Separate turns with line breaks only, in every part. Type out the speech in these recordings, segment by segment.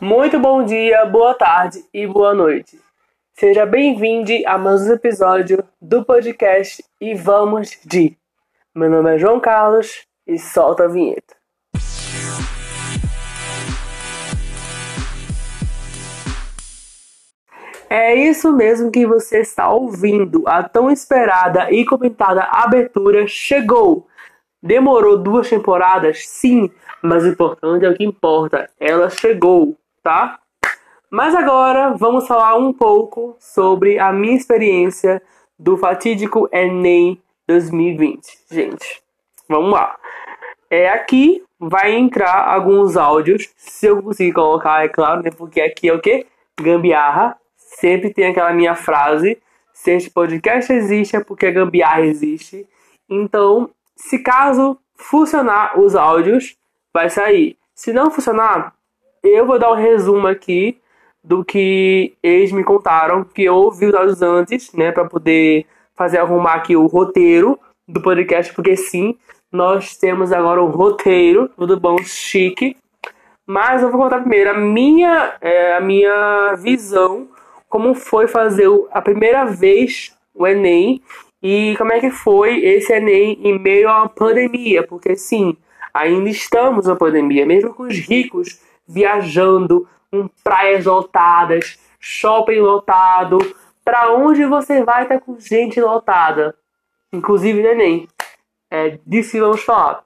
Muito bom dia, boa tarde e boa noite. Seja bem-vindo a mais um episódio do podcast E Vamos de. Meu nome é João Carlos e solta a vinheta. É isso mesmo que você está ouvindo. A tão esperada e comentada abertura chegou. Demorou duas temporadas? Sim, mas o importante é o que importa. Ela chegou, tá? Mas agora vamos falar um pouco sobre a minha experiência do fatídico Enem 2020. Gente, vamos lá. É aqui vai entrar alguns áudios, se eu conseguir colocar, é claro, né? Porque aqui é o que? Gambiarra. Sempre tem aquela minha frase: se este podcast existe é porque a gambiarra existe. Então, se caso funcionar os áudios, vai sair. Se não funcionar, eu vou dar um resumo aqui do que eles me contaram, que eu ouvi os áudios antes, né, para poder fazer arrumar aqui o roteiro do podcast, porque sim, nós temos agora um roteiro, tudo bom, chique. Mas eu vou contar primeiro a minha, é, a minha visão, como foi fazer a primeira vez o Enem e como é que foi esse Enem em meio uma pandemia, porque sim, ainda estamos na pandemia, mesmo com os ricos viajando, com praias lotadas, shopping lotado, para onde você vai estar tá com gente lotada, inclusive no Enem. É disso vamos falar.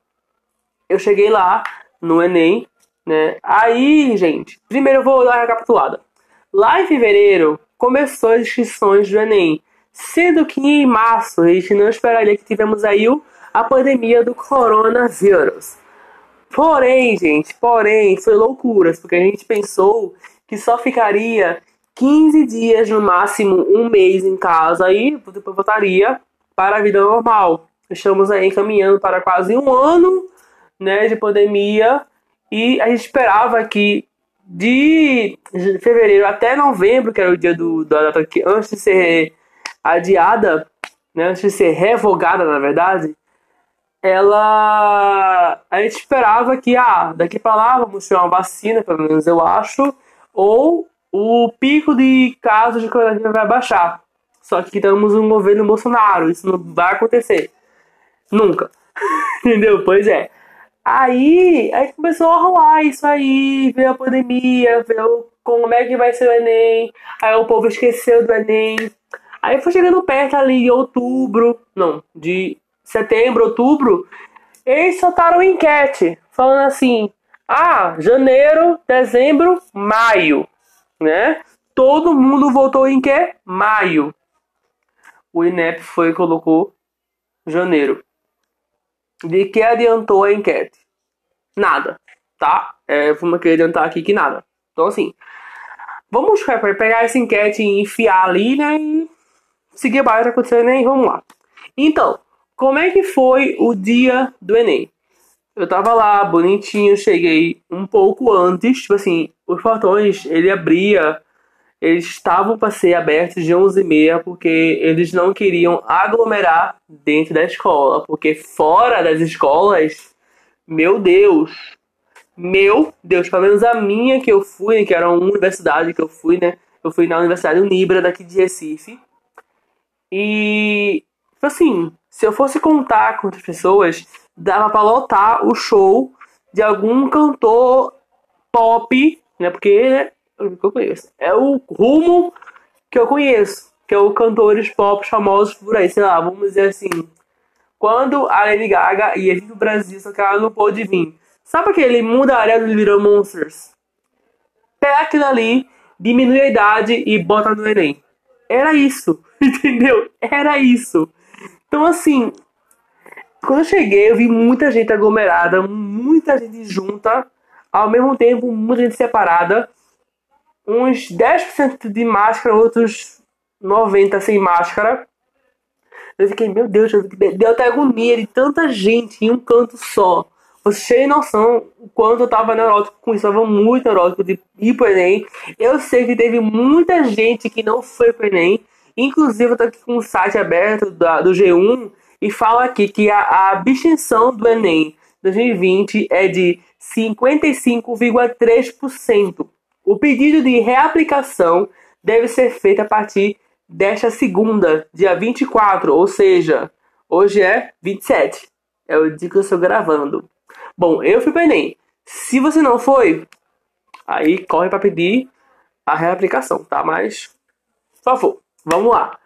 Eu cheguei lá no Enem, né? Aí, gente, primeiro eu vou dar uma recapitulada. Lá em fevereiro começou as inscrições do Enem, sendo que em março a gente não esperaria que tivemos aí a pandemia do coronavírus. Porém, gente, porém, foi loucuras, porque a gente pensou que só ficaria 15 dias, no máximo um mês em casa e depois voltaria para a vida normal. Estamos aí caminhando para quase um ano né, de pandemia e a gente esperava que de fevereiro até novembro, que era o dia do, da data que antes de ser adiada, né, antes de ser revogada, na verdade, ela a gente esperava que ah, daqui para lá vamos ter uma vacina, pelo menos eu acho, ou o pico de casos de coronavírus vai baixar. Só que estamos um governo Bolsonaro, isso não vai acontecer. Nunca. Entendeu? Pois é. Aí, aí começou a rolar isso aí, veio a pandemia, veio como é que vai ser o Enem, aí o povo esqueceu do Enem. Aí foi chegando perto ali de outubro, não, de setembro, outubro, eles soltaram enquete falando assim: ah, janeiro, dezembro, maio, né? Todo mundo votou em quê? Maio. O INEP foi e colocou janeiro. De que adiantou a enquete? Nada, tá? É, vamos adiantar aqui que nada. Então, assim, vamos pegar essa enquete e enfiar ali, né? E seguir a base acontecendo, né? E vamos lá. Então, como é que foi o dia do Enem? Eu tava lá, bonitinho, cheguei um pouco antes, tipo assim, os portões, ele abria, eles estavam para ser abertos de 11h30, porque eles não queriam aglomerar dentro da escola, porque fora das escolas, meu Deus, meu Deus, pelo menos a minha que eu fui, que era uma universidade que eu fui, né, eu fui na Universidade Unibra daqui de Recife, e, tipo assim, se eu fosse contar com outras pessoas, dava para lotar o show de algum cantor pop, né? Porque né, eu conheço. É o rumo que eu conheço, que é o cantores pop famosos por aí, sei lá, vamos dizer assim. Quando a Lady Gaga ia vir no Brasil, só que ela não pôde vir. Sabe aquele mundo área do Little Monsters? Pega aquilo ali, diminui a idade e bota no Enem. Era isso, entendeu? Era isso. Então, assim, quando eu cheguei, eu vi muita gente aglomerada, muita gente junta, ao mesmo tempo, muita gente separada. Uns 10% de máscara, outros 90% sem máscara. Eu fiquei, meu Deus, deu até agonia de tanta gente em um canto só. Você tem noção o quanto eu tava neurótico com isso, eu tava muito neurótico de ir pro Enem. Eu sei que teve muita gente que não foi pro Enem, Inclusive, eu tô aqui com o site aberto da, do G1 e fala aqui que a, a abstenção do Enem 2020 é de 55,3%. O pedido de reaplicação deve ser feito a partir desta segunda, dia 24, ou seja, hoje é 27. É o dia que eu estou gravando. Bom, eu fui para Enem. Se você não foi, aí corre para pedir a reaplicação, tá? Mas, por favor, vamos lá.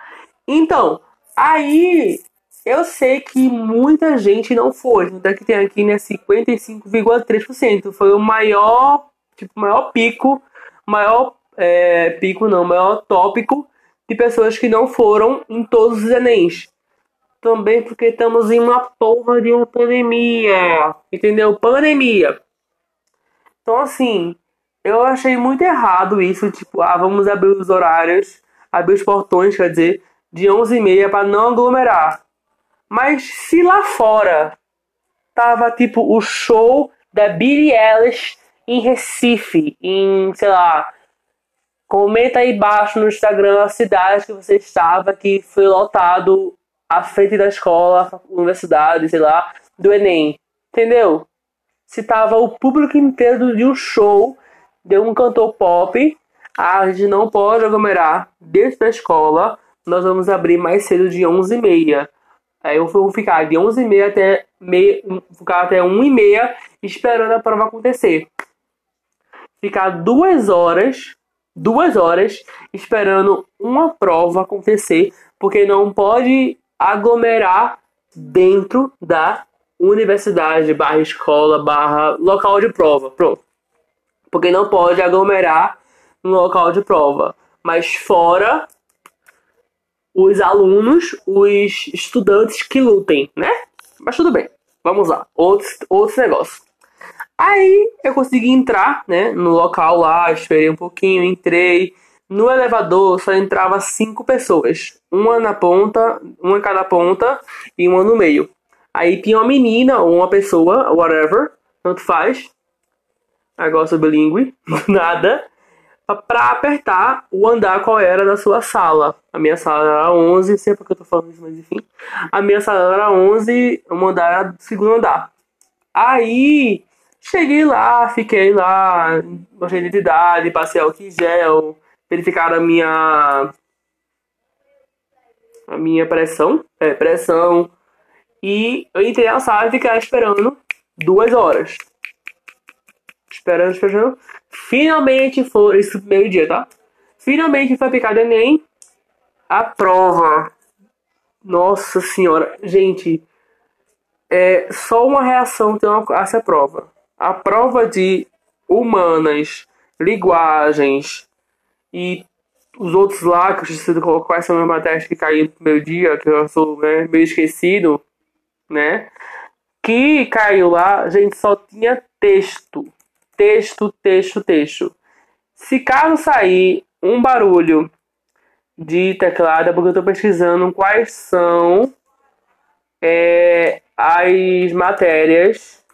Então, aí eu sei que muita gente não foi. Tanto é que tem aqui, né, 55,3%. Foi o maior, tipo, maior pico, maior é, pico não, maior tópico de pessoas que não foram em todos os Enems. Também porque estamos em uma porra de uma pandemia. Entendeu? Pandemia. Então, assim, eu achei muito errado isso. Tipo, ah, vamos abrir os horários, abrir os portões, quer dizer, de 11h30 para não aglomerar. Mas se lá fora tava tipo o show da Billie Eilish em Recife, em, sei lá, Comenta aí embaixo no Instagram a cidade que você estava, que foi lotado à frente da escola, universidade, sei lá, do Enem. Entendeu? Se tava o público inteiro de um show de um cantor pop, a gente não pode aglomerar dentro da escola. Nós vamos abrir mais cedo de 11h30. Aí eu vou ficar de 11h30 até, meia, ficar até 1h30 esperando a prova acontecer. Ficar duas horas duas horas esperando uma prova acontecer, porque não pode aglomerar dentro da universidade, barra escola, barra local de prova. Pronto. Porque não pode aglomerar no local de prova. Mas fora os alunos, os estudantes que lutem, né? Mas tudo bem. Vamos lá. Outros, outros negócios. Aí eu consegui entrar, né, no local lá, esperei um pouquinho, entrei. No elevador só entrava cinco pessoas, uma na ponta, uma em cada ponta e uma no meio. Aí tinha uma menina ou uma pessoa, whatever, tanto faz. Agora sou bilíngue, nada. Pra apertar o andar qual era da sua sala. A minha sala era 11, não sei porque eu tô falando isso, mas enfim. A minha sala era 11, o andar era do segundo andar. Aí Cheguei lá, fiquei lá, mostrei identidade, passei álcool em gel, verificaram a minha a minha pressão, é, pressão, e eu entrei na sala e fiquei esperando duas horas. Esperando, esperando. Finalmente foi, esse meio dia, tá? Finalmente foi aplicado Enem. A prova. Nossa senhora. Gente, é só uma reação tem uma, essa prova a prova de humanas, linguagens e os outros lá, que eu esqueci quais são as matérias que caíram no meu dia, que eu sou né, meio esquecido, né? Que caiu lá, gente, só tinha texto. Texto, texto, texto. Se caso sair um barulho de teclado, é porque eu estou pesquisando quais são é, as matérias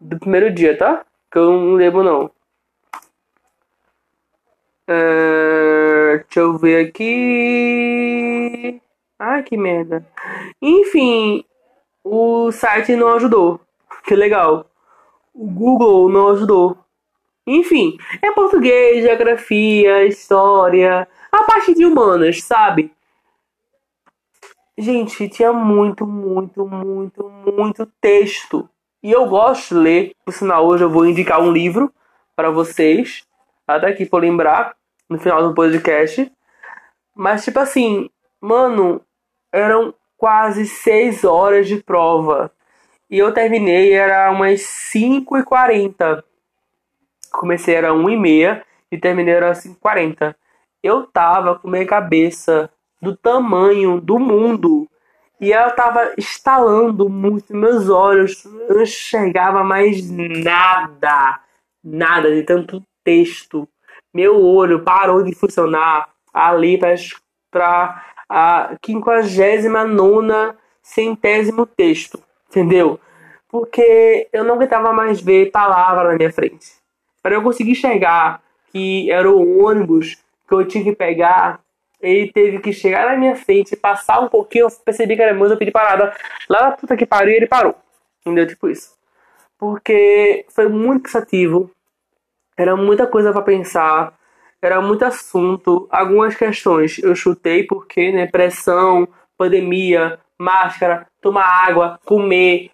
do primeiro dia, tá? Que eu não lembro não. Uh, deixa eu ver aqui. Ai, que merda. Enfim, o site não ajudou. Que legal. O Google não ajudou. Enfim, é português, geografia, história, a parte de humanas, sabe? Gente, tinha muito, muito, muito, muito texto. E eu gosto de ler, por sinal, hoje eu vou indicar um livro para vocês, até aqui por lembrar, no final do podcast. Mas, tipo assim, mano, eram quase seis horas de prova. E eu terminei, era umas 5h40. Comecei, era 1h30 e terminei, era 5h40. Eu tava com minha cabeça do tamanho do mundo e ela tava estalando muito meus olhos. Eu não enxergava mais nada. Nada de tanto texto. Meu olho parou de funcionar ali para a 59 centésimo texto. Entendeu? Porque eu não aguentava mais ver palavra na minha frente. Para eu conseguir enxergar que era o ônibus que eu tinha que pegar ele teve que chegar na minha frente, passar um pouquinho, eu percebi que era moço, eu pedi parada. Lá na puta que pariu, ele parou. Entendeu? Tipo isso. Porque foi muito cansativo. Era muita coisa para pensar, era muito assunto. Algumas questões eu chutei porque, né, pressão, pandemia, máscara, tomar água, comer.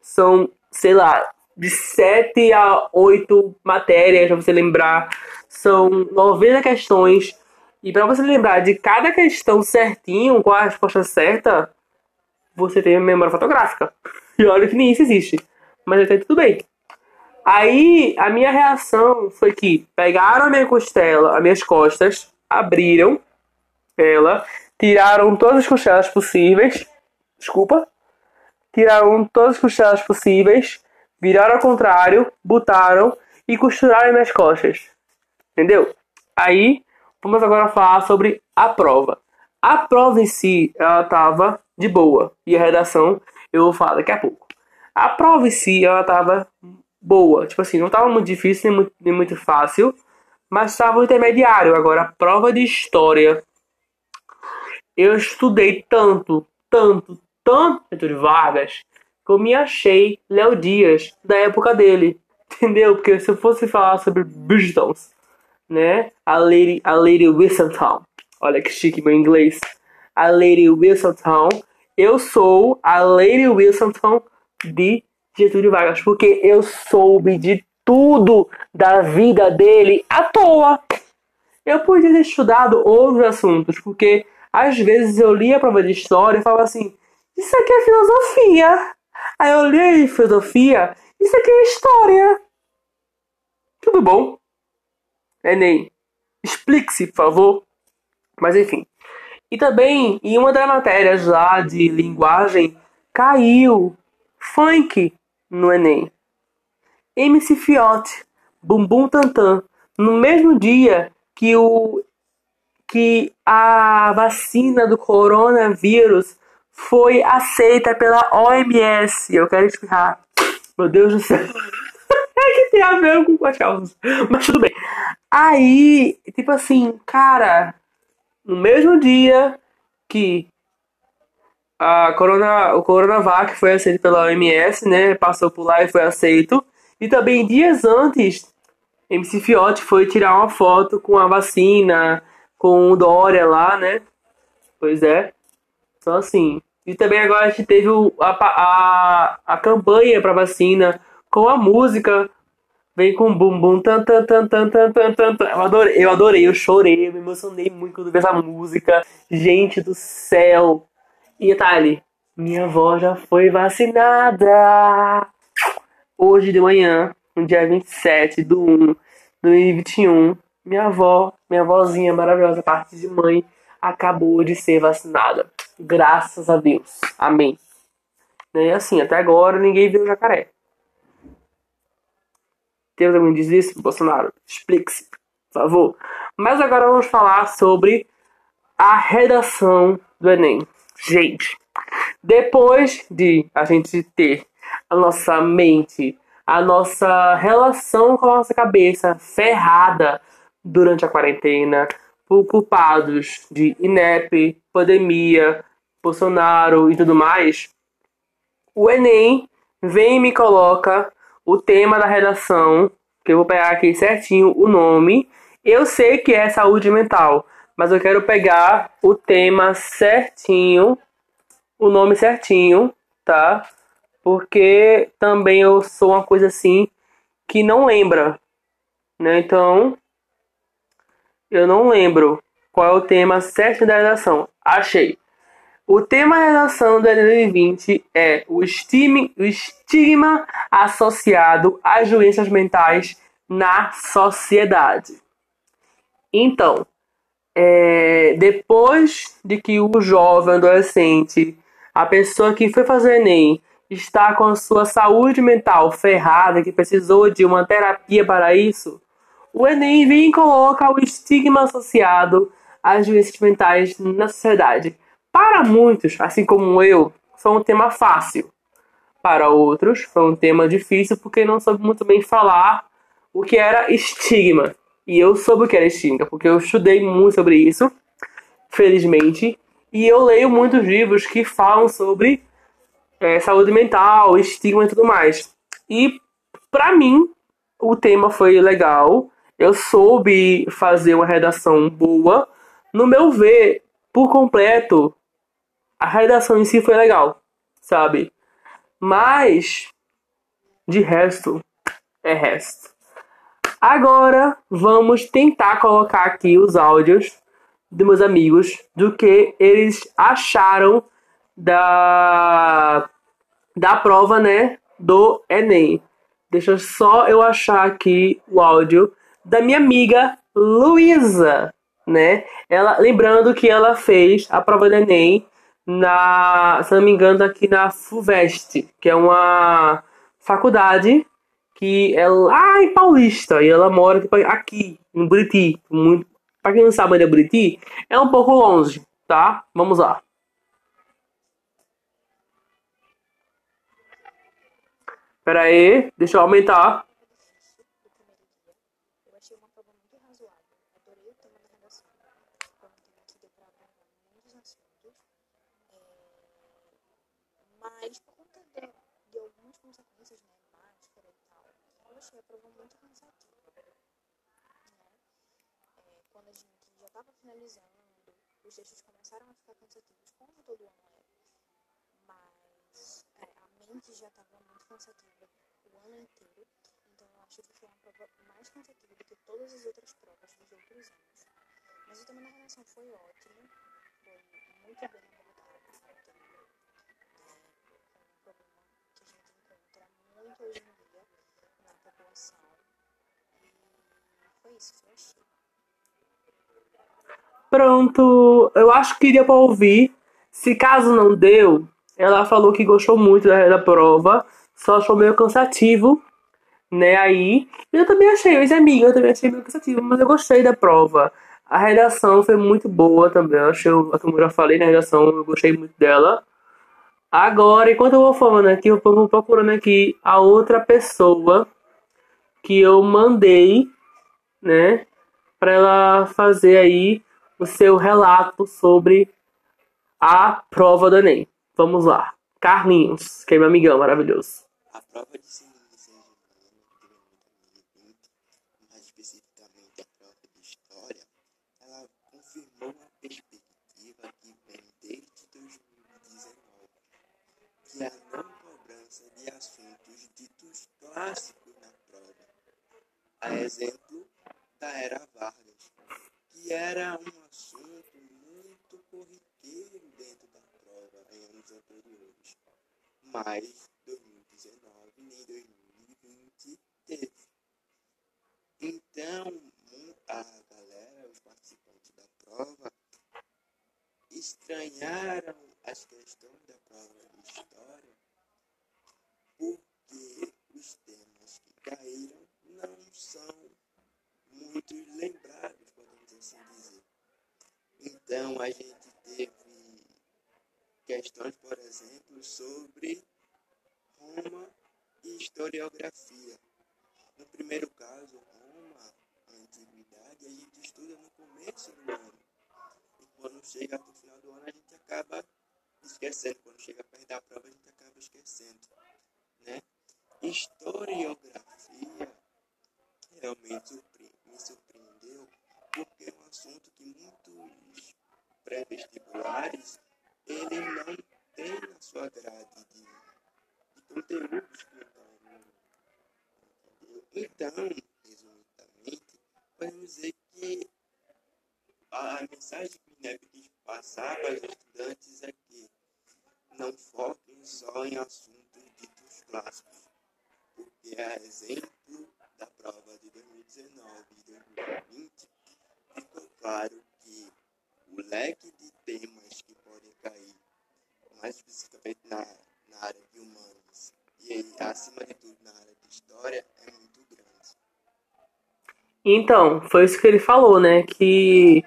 São, sei lá, de 7 a 8 matérias para você lembrar. São 90 questões. E para você lembrar de cada questão certinho, com a resposta certa, você tem memória fotográfica. E olha que nem isso existe. Mas até tudo bem. Aí a minha reação foi que pegaram a minha costela, as minhas costas, abriram ela, tiraram todas as costelas possíveis. Desculpa. Tiraram todas as costelas possíveis, viraram ao contrário, botaram e costuraram as minhas costas. Entendeu? Aí vamos agora falar sobre a prova. A prova em si, ela tava de boa. E a redação eu vou falar daqui a pouco. A prova em si, ela tava boa. Tipo assim, não tava muito difícil nem muito, nem muito fácil, mas tava intermediário. Agora, a prova de história, eu estudei tanto, tanto, tanto Getúlio Vargas, que eu me achei Léo Dias, da época dele. Entendeu? Porque se eu fosse falar sobre Bridgetons, né? A Lady, a Lady Wilsontown. Olha que chique meu inglês. A Lady Wilsontown. Eu sou a Lady Wilsontown de Getúlio Vargas, porque eu soube de tudo da vida dele à toa. Eu podia ter estudado outros assuntos, porque às vezes eu lia a prova de história e falava assim: Isso aqui é filosofia. Aí eu li filosofia, isso aqui é história. Tudo bom? Enem, explique-se, por favor. Mas enfim. E também, em uma das matérias lá de linguagem, caiu funk no Enem. MC Fiote, Bumbum Tantan, no mesmo dia que o que a vacina do coronavírus foi aceita pela OMS. Eu quero explicar. Meu Deus do céu. é que tem a ver com as causas. Mas tudo bem. Aí, tipo assim, cara, no mesmo dia que a corona, o Coronavac foi aceito pela OMS, né? Passou por lá e foi aceito. E também dias antes, MC Fiote foi tirar uma foto com a vacina, com o Dória lá, né? Pois é. Só assim. E também agora a gente teve a, a, a campanha para vacina com a música. Vem com bum bum tan tan tan tan tan tan tan. Eu adorei, eu adorei, eu chorei, eu me emocionei muito quando vi essa música. Gente do céu. E detalhe, minha avó já foi vacinada. Hoje de manhã, no dia 27 do 1 de 2021, minha avó, minha avózinha maravilhosa, parte de mãe, acabou de ser vacinada. Graças a Deus. Amém. E assim, até agora ninguém viu o jacaré. Temos alguém diz isso, Bolsonaro? Explique-se, por favor. Mas agora vamos falar sobre a redação do Enem. Gente, depois de a gente ter a nossa mente, a nossa relação com a nossa cabeça ferrada durante a quarentena, por culpados de INEP, pandemia, Bolsonaro e tudo mais, o Enem vem e me coloca o tema da redação, que eu vou pegar aqui certinho o nome. Eu sei que é saúde mental, mas eu quero pegar o tema certinho, o nome certinho, tá? Porque também eu sou uma coisa assim que não lembra, né? Então, eu não lembro qual é o tema certo da redação. Achei. O tema da redação da 2020 é o estigma, o estigma associado às doenças mentais na sociedade. Então, é, depois de que o jovem adolescente, a pessoa que foi fazer Enem, está com a sua saúde mental ferrada, que precisou de uma terapia para isso, o Enem vem e coloca o estigma associado às doenças mentais na sociedade. Para muitos, assim como eu, foi um tema fácil. Para outros, foi um tema difícil porque não soube muito bem falar o que era estigma. E eu soube o que era estigma, porque eu estudei muito sobre isso, felizmente. E eu leio muitos livros que falam sobre é, saúde mental, estigma e tudo mais. E, para mim, o tema foi legal. Eu soube fazer uma redação boa. No meu ver, por completo, a redação em si foi legal, sabe? Mas, de resto, é resto. Agora, vamos tentar colocar aqui os áudios dos meus amigos do que eles acharam da, da prova, né, do Enem. Deixa só eu achar aqui o áudio da minha amiga Luísa, né? Ela, lembrando que ela fez a prova do Enem na, se não me engano, aqui na FUVEST, que é uma faculdade que é lá em Paulista e ela mora tipo, aqui, em Buriti. Muito, pra quem não sabe onde é Buriti, é um pouco longe, tá? Vamos lá. Pera aí, deixa eu aumentar. Eu achei uma prova muito razoável. Adorei o tema da redação. Foi um tema que deu para abordar muitos assuntos. É... Mas, por conta de, de algumas consequências, né, máscara e tal, eu achei a prova muito cansativa. Né? É, quando a gente já estava finalizando, os textos começaram a ficar cansativos, como todo ano é. Mas é, a mente já cansativa ano inteiro, então eu acho que foi uma prova mais cansativa do que todas as outras provas dos outros anos. Mas o tema da redação foi ótimo, foi muito bem abordado, o tema é, um problema que a gente encontra muito hoje em dia na população. E foi isso, foi achei. Pronto, eu acho que iria para ouvir. Se caso não deu, ela falou que gostou muito da, da prova só achou meio cansativo, né? Aí, eu também achei, os amigos, eu também achei meio cansativo, mas eu gostei da prova. A redação foi muito boa também. Eu achei, como eu já falei na redação, eu gostei muito dela. Agora, enquanto eu vou falando aqui, eu vou procurando aqui a outra pessoa que eu mandei, né, para ela fazer aí o seu relato sobre a prova do Enem. Vamos lá. Carlinhos, que é meu amigão maravilhoso prova de ciências humanas de 2020, mais especificamente a prova de história, ela confirmou uma perspectiva que vem desde 2019, que é a não cobrança de assuntos ditos clássicos na prova. A exemplo da era Vargas, que era um assunto muito corriqueiro dentro da prova em anos anteriores. Mas idea Então, foi isso que ele falou, né? Que,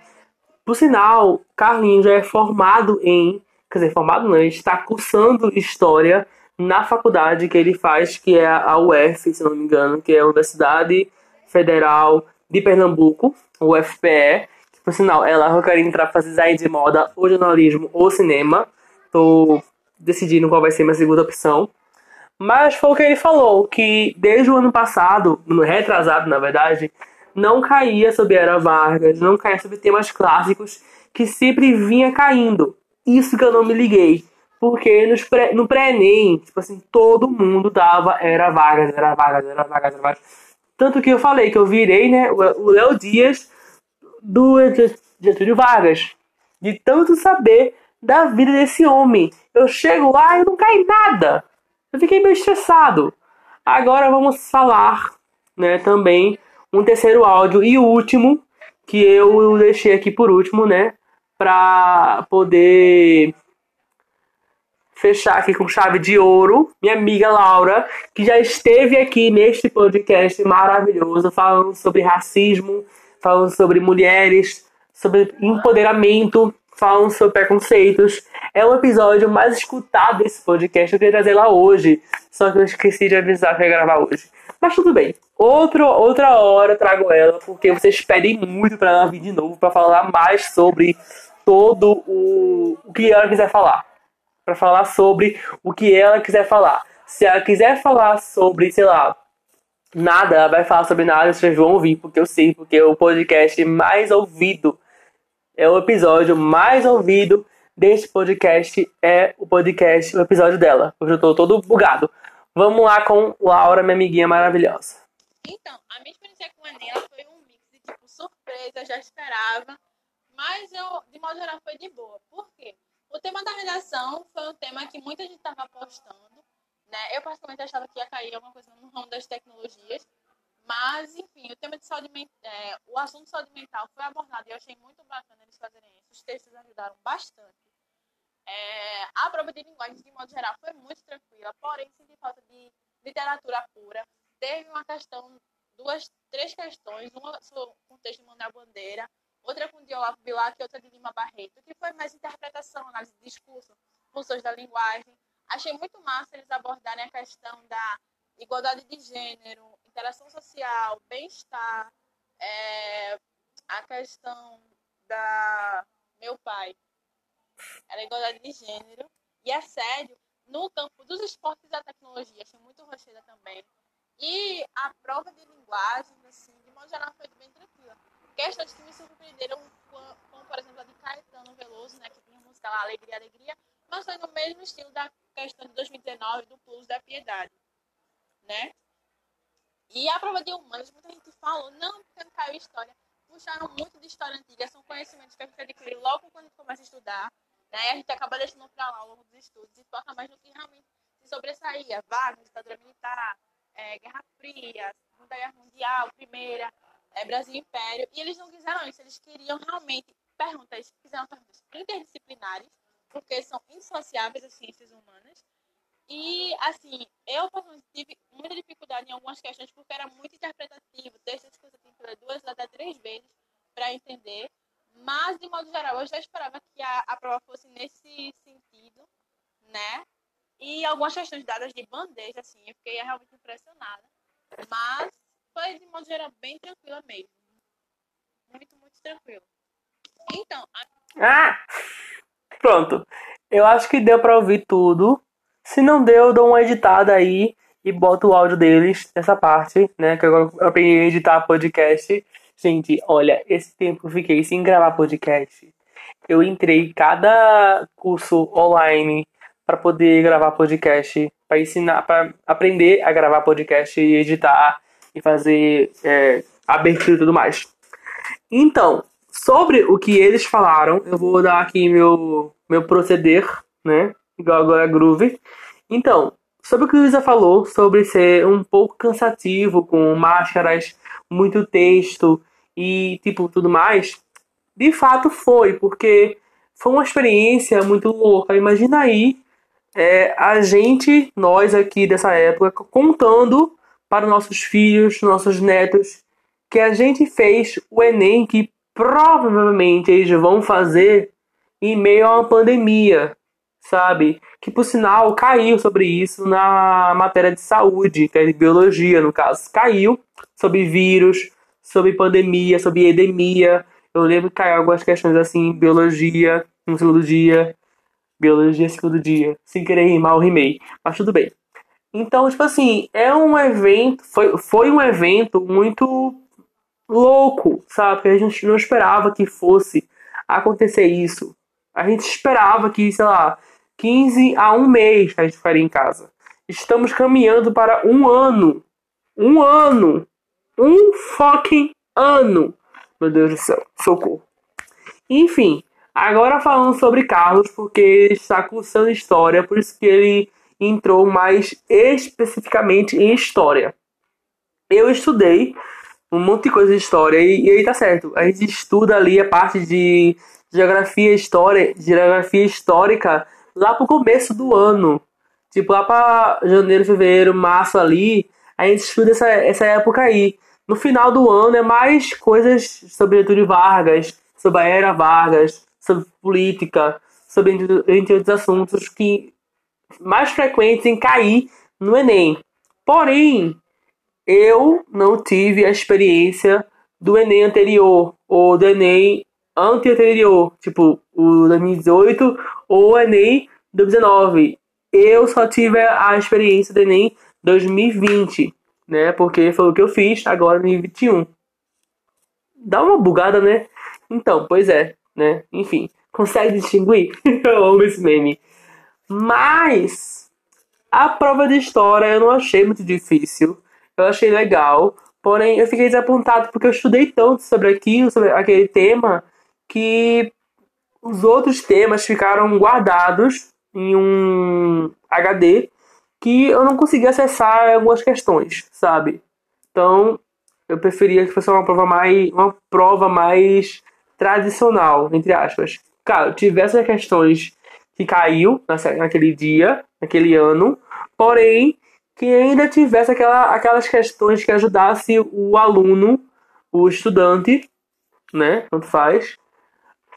por sinal, Carlinhos já é formado em. Quer dizer, formado não, ele está cursando história na faculdade que ele faz, que é a UF, se não me engano, que é a Universidade Federal de Pernambuco, UFPE. Que, por sinal, é lá que eu quero entrar para fazer design de moda, ou jornalismo, ou cinema. Tô decidindo qual vai ser minha segunda opção. Mas foi o que ele falou, que desde o ano passado, no retrasado na verdade, não caía sobre Era Vargas, não caía sobre temas clássicos, que sempre vinha caindo. Isso que eu não me liguei. Porque nos pré, no pré-ENEM, tipo assim, todo mundo dava Era Vargas, Era Vargas, Era Vargas, Era Vargas. Tanto que eu falei que eu virei, né, o Léo Dias do Getúlio Vargas. De tanto saber da vida desse homem. Eu chego lá e não cai nada. Eu fiquei meio estressado. Agora vamos falar, né, também um terceiro áudio e o último que eu deixei aqui por último, né, para poder fechar aqui com chave de ouro, minha amiga Laura, que já esteve aqui neste podcast maravilhoso falando sobre racismo, falando sobre mulheres, sobre empoderamento, falando sobre preconceitos. É o episódio mais escutado desse podcast. Eu queria trazer lá hoje, só que eu esqueci de avisar que eu ia gravar hoje. Mas tudo bem. Outro, outra hora eu trago ela, porque vocês pedem muito para ela vir de novo para falar mais sobre todo o, o que ela quiser falar. Para falar sobre o que ela quiser falar. Se ela quiser falar sobre, sei lá, nada, ela vai falar sobre nada, vocês vão ouvir, porque eu sei, porque é o podcast mais ouvido é o episódio mais ouvido deste podcast. É o podcast, o episódio dela. Hoje eu tô todo bugado. Vamos lá com Laura, minha amiguinha maravilhosa.
Então, a minha experiência com a Nela foi um mix de tipo surpresa, já esperava, mas eu, de modo geral, foi de boa. Por quê? O tema da redação foi um tema que muita gente estava apostando, né? Eu particularmente achava que ia cair alguma coisa no ramo das tecnologias, mas, enfim, o tema de saúde mental, é, o assunto de saúde mental foi abordado e eu achei muito bacana eles fazerem isso. Os textos ajudaram bastante. É, a prova de linguagem, de modo geral, foi muito tranquila, porém, senti falta de literatura pura. Teve uma questão, duas, três questões, uma com o texto de Manuel Bandeira, outra com o de Bilac e outra de Lima Barreto, que foi mais interpretação, análise de discurso, funções da linguagem. Achei muito massa eles abordarem a questão da igualdade de gênero, interação social, bem-estar, é, a questão da meu pai, era igualdade de gênero e assédio no campo dos esportes e da tecnologia, achei muito rocheira também. E a prova de linguagem, assim, de modo geral, foi bem tranquila. Questões que me surpreenderam, como, por exemplo a de Caetano Veloso, né, que tinha música lá, Alegria, Alegria, mas foi no mesmo estilo da questão de 2019 do Plus da Piedade, né? E a prova de humanas, muita gente falou, não, porque não caiu história. Puxaram muito de história antiga, são conhecimentos que a gente adquire logo quando a gente começa a estudar. Né? A gente acaba deixando para lá ao longo dos estudos e foca mais no que realmente se sobressaía. Wagner, ditadura militar, é, Guerra Fria, Segunda Guerra Mundial, Primeira, é, Brasil Império. E eles não quiseram isso, eles queriam realmente perguntas, fizeram perguntas interdisciplinares, porque são indissociáveis as ciências humanas e, assim, eu tive muita dificuldade em algumas questões porque era muito interpretativo, textos que você tem que ler duas até três vezes para entender. Mas, de modo geral, eu já esperava que a, a prova fosse nesse sentido, né? E algumas questões dadas de bandeja, assim, eu fiquei realmente impressionada. Mas foi, de modo geral, bem tranquila mesmo. Muito, muito tranquilo. Então. A...
Ah! Pronto. Eu acho que deu para ouvir tudo. Se não deu, eu dou uma editada aí e boto o áudio deles nessa parte, né? Que agora eu aprendi a editar podcast. Gente, olha, esse tempo eu fiquei sem gravar podcast. Eu entrei cada curso online para poder gravar podcast, para ensinar, para aprender a gravar podcast e editar e fazer é, abertura e tudo mais. Então, sobre o que eles falaram, eu vou dar aqui meu, meu proceder, né? igual agora a Groove. Então, sobre o que o Luísa falou, sobre ser um pouco cansativo, com máscaras, muito texto e tipo tudo mais, de fato foi, porque foi uma experiência muito louca. Imagina aí é, a gente, nós aqui dessa época, contando para nossos filhos, nossos netos, que a gente fez o Enem que provavelmente eles vão fazer em meio a uma pandemia sabe? Que por sinal caiu sobre isso na matéria de saúde, que é de biologia, no caso. Caiu sobre vírus, sobre pandemia, sobre edemia. Eu lembro que caiu algumas questões assim, biologia, no segundo dia, biologia, segundo dia. Sem querer rimar, eu rimei. Mas tudo bem. Então, tipo assim, é um evento, foi, foi um evento muito louco, sabe? Porque a gente não esperava que fosse acontecer isso. A gente esperava que, sei lá, 15 a um mês a gente ficaria em casa. Estamos caminhando para um ano. Um ano. Um fucking ano. Meu Deus do céu. Socorro. Enfim, agora falando sobre Carlos, porque ele está cursando história, por isso que ele entrou mais especificamente em história. Eu estudei um monte de coisa de história e, e aí tá certo. A gente estuda ali a parte de geografia história, geografia histórica lá pro começo do ano. Tipo, lá pra janeiro, fevereiro, março ali, a gente estuda essa, essa época aí. No final do ano é mais coisas sobre Getúlio Vargas, sobre a era Vargas, sobre política, sobre entre outros assuntos que mais frequentes em cair no Enem. Porém, eu não tive a experiência do Enem anterior ou do Enem anterior, tipo o 2018 ou Enem 2019. Eu só tive a experiência do Enem 2020, né? Porque foi o que eu fiz agora em 2021. Dá uma bugada, né? Então, pois é, né? Enfim, consegue distinguir? eu amo esse meme. Mas a prova de história eu não achei muito difícil. Eu achei legal. Porém, eu fiquei desapontado porque eu estudei tanto sobre aquilo, sobre aquele tema, que os outros temas ficaram guardados em um HD que eu não consegui acessar algumas questões, sabe? Então, eu preferia que fosse uma prova mais uma prova mais tradicional, entre aspas. Claro, tivesse as questões que caiu naquele dia, naquele ano, porém que ainda tivesse aquela, aquelas questões que ajudasse o aluno, o estudante, né, tanto faz,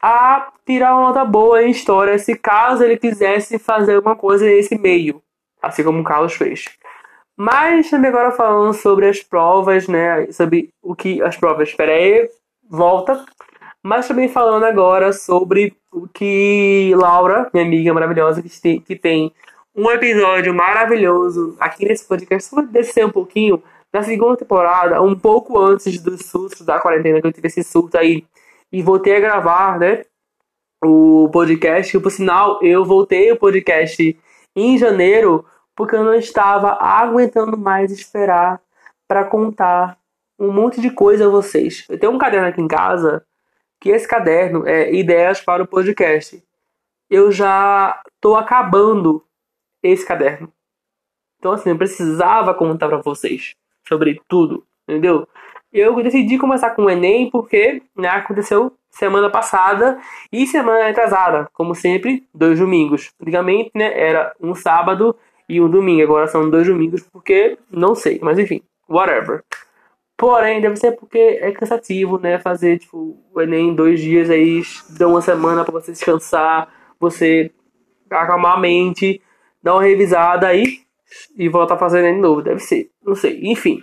a tirar uma nota boa em história se caso ele quisesse fazer alguma coisa nesse meio, assim como o Carlos fez. Mas também agora falando sobre as provas, né, sobre o que as provas, espera aí, volta. Mas também falando agora sobre o que Laura, minha amiga maravilhosa, que tem, que tem um episódio maravilhoso aqui nesse podcast. Só descer um pouquinho na segunda temporada, um pouco antes dos surtos da quarentena, que eu tive esse surto aí e voltei a gravar, né? O podcast. Por sinal, eu voltei o podcast em janeiro porque eu não estava aguentando mais esperar para contar um monte de coisa a vocês. Eu tenho um caderno aqui em casa que esse caderno é ideias para o podcast. Eu já tô acabando esse caderno. Então assim, eu precisava contar para vocês sobre tudo, entendeu? Eu decidi começar com o Enem porque né, aconteceu semana passada e semana atrasada, como sempre, dois domingos. Antigamente, né, era um sábado e um domingo, agora são dois domingos porque não sei, mas enfim, whatever. Porém, deve ser porque é cansativo, né? Fazer tipo, o Enem em dois dias aí, dá uma semana para você descansar, você acalmar a mente, dar uma revisada aí e voltar a fazer de novo. Deve ser, não sei. Enfim.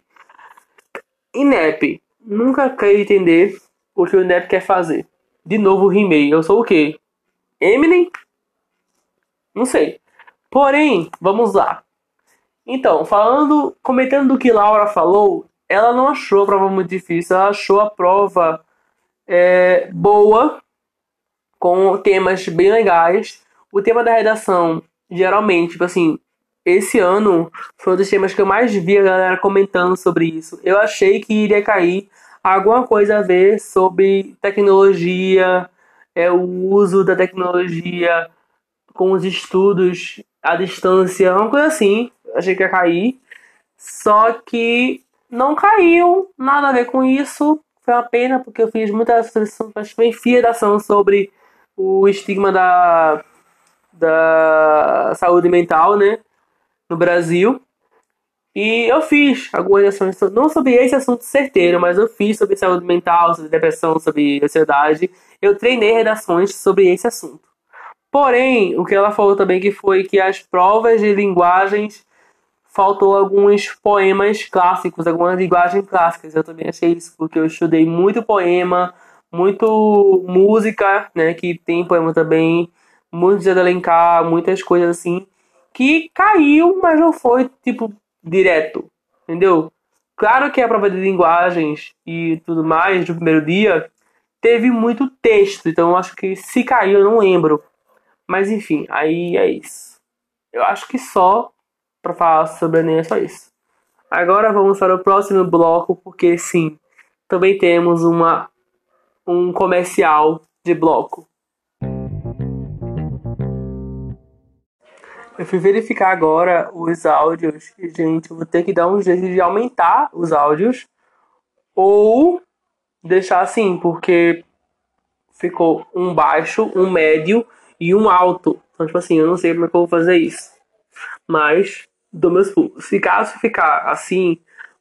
INEP. Nunca quero entender o que o INEP quer fazer. De novo He-Man. Eu sou o quê? Eminem? Não sei. Porém, vamos lá. Então, falando, comentando do que Laura falou, ela não achou a prova muito difícil, ela achou a prova é, boa, com temas bem legais. O tema da redação, geralmente, tipo assim, esse ano foi um dos temas que eu mais vi a galera comentando sobre isso. Eu achei que iria cair alguma coisa a ver sobre tecnologia, é, o uso da tecnologia com os estudos à distância, uma coisa assim. Achei que ia cair. Só que não caiu, nada a ver com isso. Foi uma pena, porque eu fiz muita redação sobre o estigma da, da saúde mental, né? No Brasil. E eu fiz algumas redações, não sobre esse assunto certeiro, mas eu fiz sobre saúde mental, sobre depressão, sobre ansiedade. Eu treinei redações sobre esse assunto. Porém, o que ela falou também que foi que as provas de linguagens faltou alguns poemas clássicos, algumas linguagens clássicas. Eu também achei isso, porque eu estudei muito poema, muito música, né, que tem poema também, muito de Alencar, muitas coisas assim. Que caiu, mas não foi, tipo, direto. Entendeu? Claro que a prova de linguagens e tudo mais do primeiro dia teve muito texto, então acho que se caiu eu não lembro. Mas enfim, aí é isso. Eu acho que só para falar sobre a Enem é só isso. Agora vamos para o próximo bloco, porque sim, também temos uma um comercial de bloco. Eu fui verificar agora os áudios e, gente, eu vou ter que dar um jeito de aumentar os áudios ou deixar assim, porque ficou um baixo, um médio e um alto. Então, tipo assim, eu não sei como é que eu vou fazer isso. Mas, do meus pulos. Se caso ficar assim,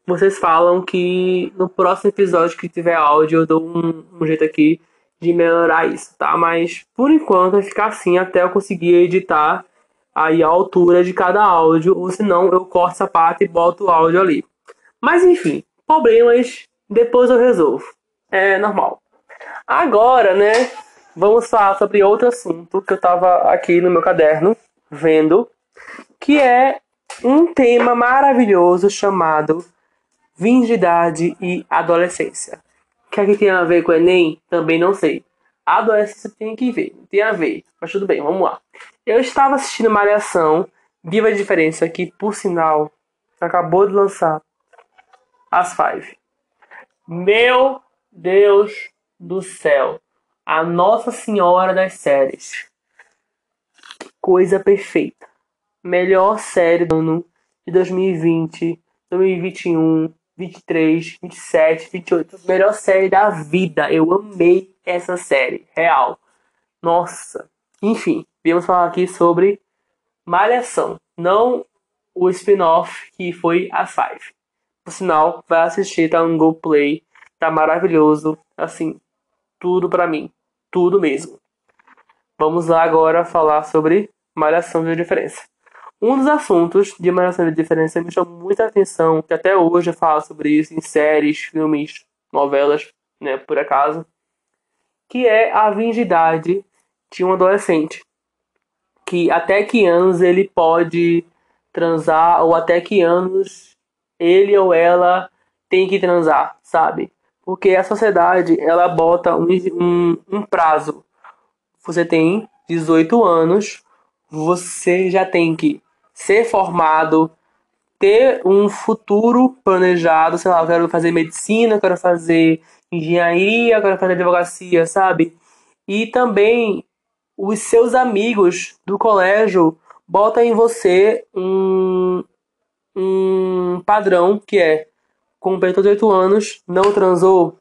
vocês falam que no próximo episódio que tiver áudio, eu dou um, um jeito aqui de melhorar isso, tá? Mas, por enquanto, vai ficar assim até eu conseguir editar aí a altura de cada áudio, ou senão eu corto essa parte e boto o áudio ali. Mas enfim, problemas depois eu resolvo. É normal. Agora, né, vamos falar sobre outro assunto que eu tava aqui no meu caderno vendo, que é um tema maravilhoso chamado virgindade e adolescência. O que, é que tem a ver com o Enem? Também não sei. A adolescência tem que ver, tem a ver. Mas tudo bem, vamos lá. Eu estava assistindo Malhação, Viva a Diferença, que por sinal acabou de lançar as Five. Meu Deus do céu, a Nossa Senhora das Séries. Coisa perfeita. Melhor série do ano de 2020, 2021, 23, 27, 28. Melhor série da vida. Eu amei essa série. Real. Nossa. Enfim, viemos falar aqui sobre Malhação, não o spin-off que foi a Five. Por sinal, vai assistir, tá no Go Play, tá maravilhoso, assim, tudo para mim, tudo mesmo. Vamos lá agora falar sobre Malhação de Diferença. Um dos assuntos de Malhação de Diferença me chamou muita atenção, que até hoje eu falo sobre isso em séries, filmes, novelas, né, por acaso, que é a virgindade de um adolescente que até que anos ele pode transar ou até que anos ele ou ela tem que transar, sabe? Porque a sociedade ela bota um, um, um prazo. Você tem 18 anos, você já tem que ser formado, ter um futuro planejado, sei lá, eu quero fazer medicina, quero fazer engenharia, quero fazer advocacia, sabe? E também os seus amigos do colégio botam em você um, um padrão que é completou 18 anos, não transou,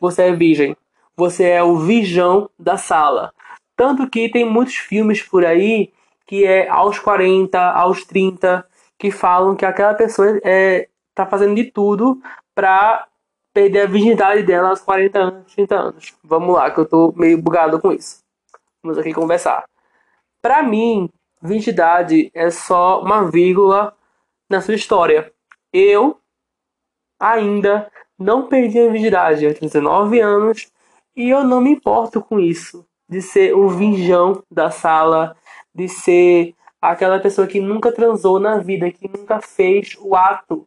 você é virgem. Você é o virgão da sala. Tanto que tem muitos filmes por aí que é aos 40, aos 30, que falam que aquela pessoa é, tá fazendo de tudo pra perder a virgindade dela aos 40 anos, 30 anos. Vamos lá, que eu tô meio bugado com isso. Vamos aqui conversar. Para mim, virgindade é só uma vírgula na sua história. Eu ainda não perdi a virgindade. Eu tenho 19 anos e eu não me importo com isso. De ser o virgão da sala, de ser aquela pessoa que nunca transou na vida, que nunca fez o ato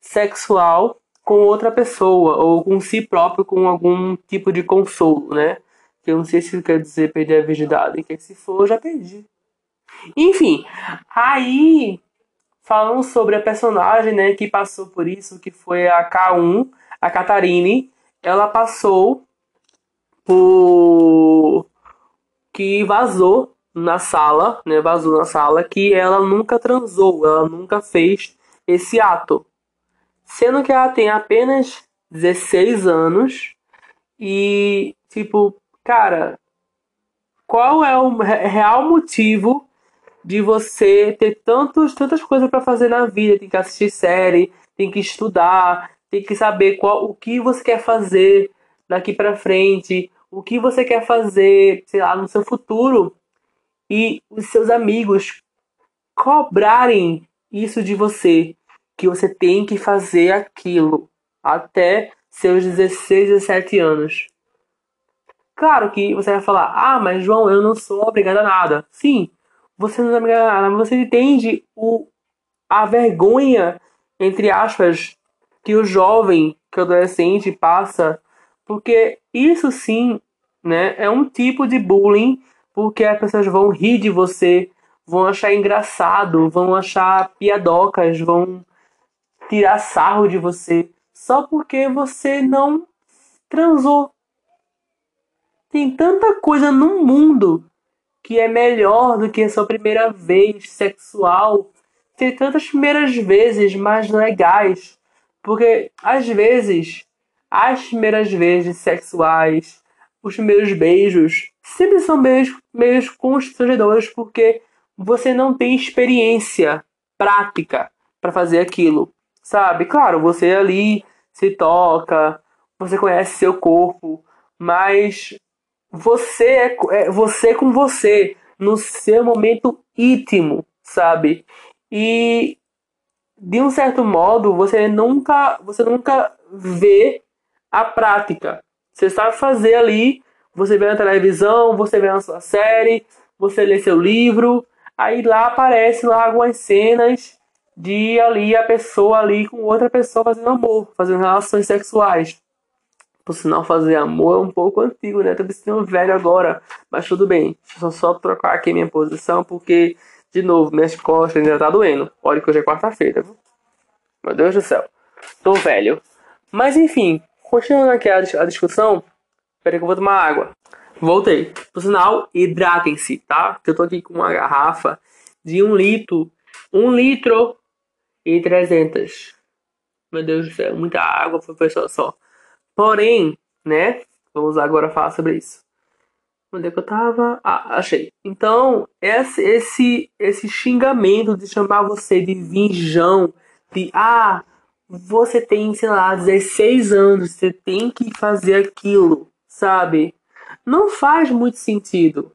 sexual com outra pessoa ou com si próprio com algum tipo de consolo, né? Eu não sei se quer dizer perder a virgindade. Que se for, eu já perdi. Enfim, aí falando sobre a personagem, né, que passou por isso, que foi a K1, a Catarine, ela passou por que vazou na sala, né, vazou na sala que ela nunca transou, ela nunca fez esse ato. Sendo que ela tem apenas 16 anos e tipo cara, qual é o real motivo de você ter tantos, tantas coisas para fazer na vida? Tem que assistir série, tem que estudar, tem que saber qual, o que você quer fazer daqui para frente, o que você quer fazer, sei lá, no seu futuro. E os seus amigos cobrarem isso de você, que você tem que fazer aquilo até seus 16, 17 anos. Claro que você vai falar, ah, mas João, eu não sou obrigado a nada. Sim, você não é enganada, você entende o, a vergonha, entre aspas, que o jovem, que o adolescente passa, porque isso sim, né, é um tipo de bullying, porque as pessoas vão rir de você, vão achar engraçado, vão achar piadocas, vão tirar sarro de você, só porque você não transou. Tem tanta coisa no mundo que é melhor do que a sua primeira vez sexual. Tem tantas primeiras vezes mais legais. Porque às vezes, as primeiras vezes sexuais, os primeiros beijos, sempre são beijos, beijos constrangedores porque você não tem experiência prática para fazer aquilo. Sabe? Claro, você ali se toca, você conhece seu corpo, mas você é, é você com você no seu momento íntimo, sabe? E de um certo modo você nunca você nunca vê a prática. Você sabe fazer ali, você vê na televisão, você vê na sua série, você lê seu livro, aí lá aparece lá algumas cenas de ali a pessoa ali com outra pessoa fazendo amor, fazendo relações sexuais. Por sinal, fazer amor é um pouco antigo, né? Tô me sentindo velho agora. Mas tudo bem. Deixa eu só trocar aqui minha posição, porque, de novo, minhas costas ainda tá doendo. Olha que hoje é quarta-feira, viu? Meu Deus do céu. Tô velho. Mas enfim, continuando aqui a, a discussão. Peraí que eu vou tomar água. Voltei. Por sinal, hidratem-se, tá? Eu tô aqui com uma garrafa de um litro. Um litro e trezentas. Meu Deus do céu, muita água foi pessoa só. Porém, né? Vamos agora falar sobre isso. Onde é que eu tava? Ah, achei. Então, esse, esse, esse xingamento de chamar você de vinjão, de ah, você tem, sei lá, 16 anos, você tem que fazer aquilo, sabe? Não faz muito sentido.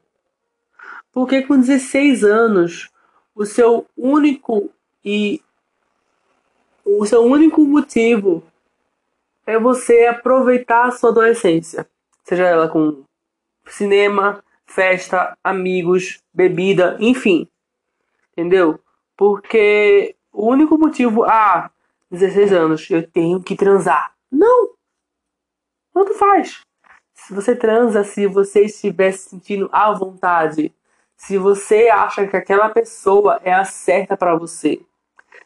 Porque com 16 anos, o seu único e o seu único motivo é você aproveitar a sua adolescência. Seja ela com cinema, festa, amigos, bebida, enfim. Entendeu? Porque o único motivo, ah, 16 anos, eu tenho que transar. Não! Tanto faz. Se você transa, se você estiver se sentindo à vontade, se você acha que aquela pessoa é a certa para você,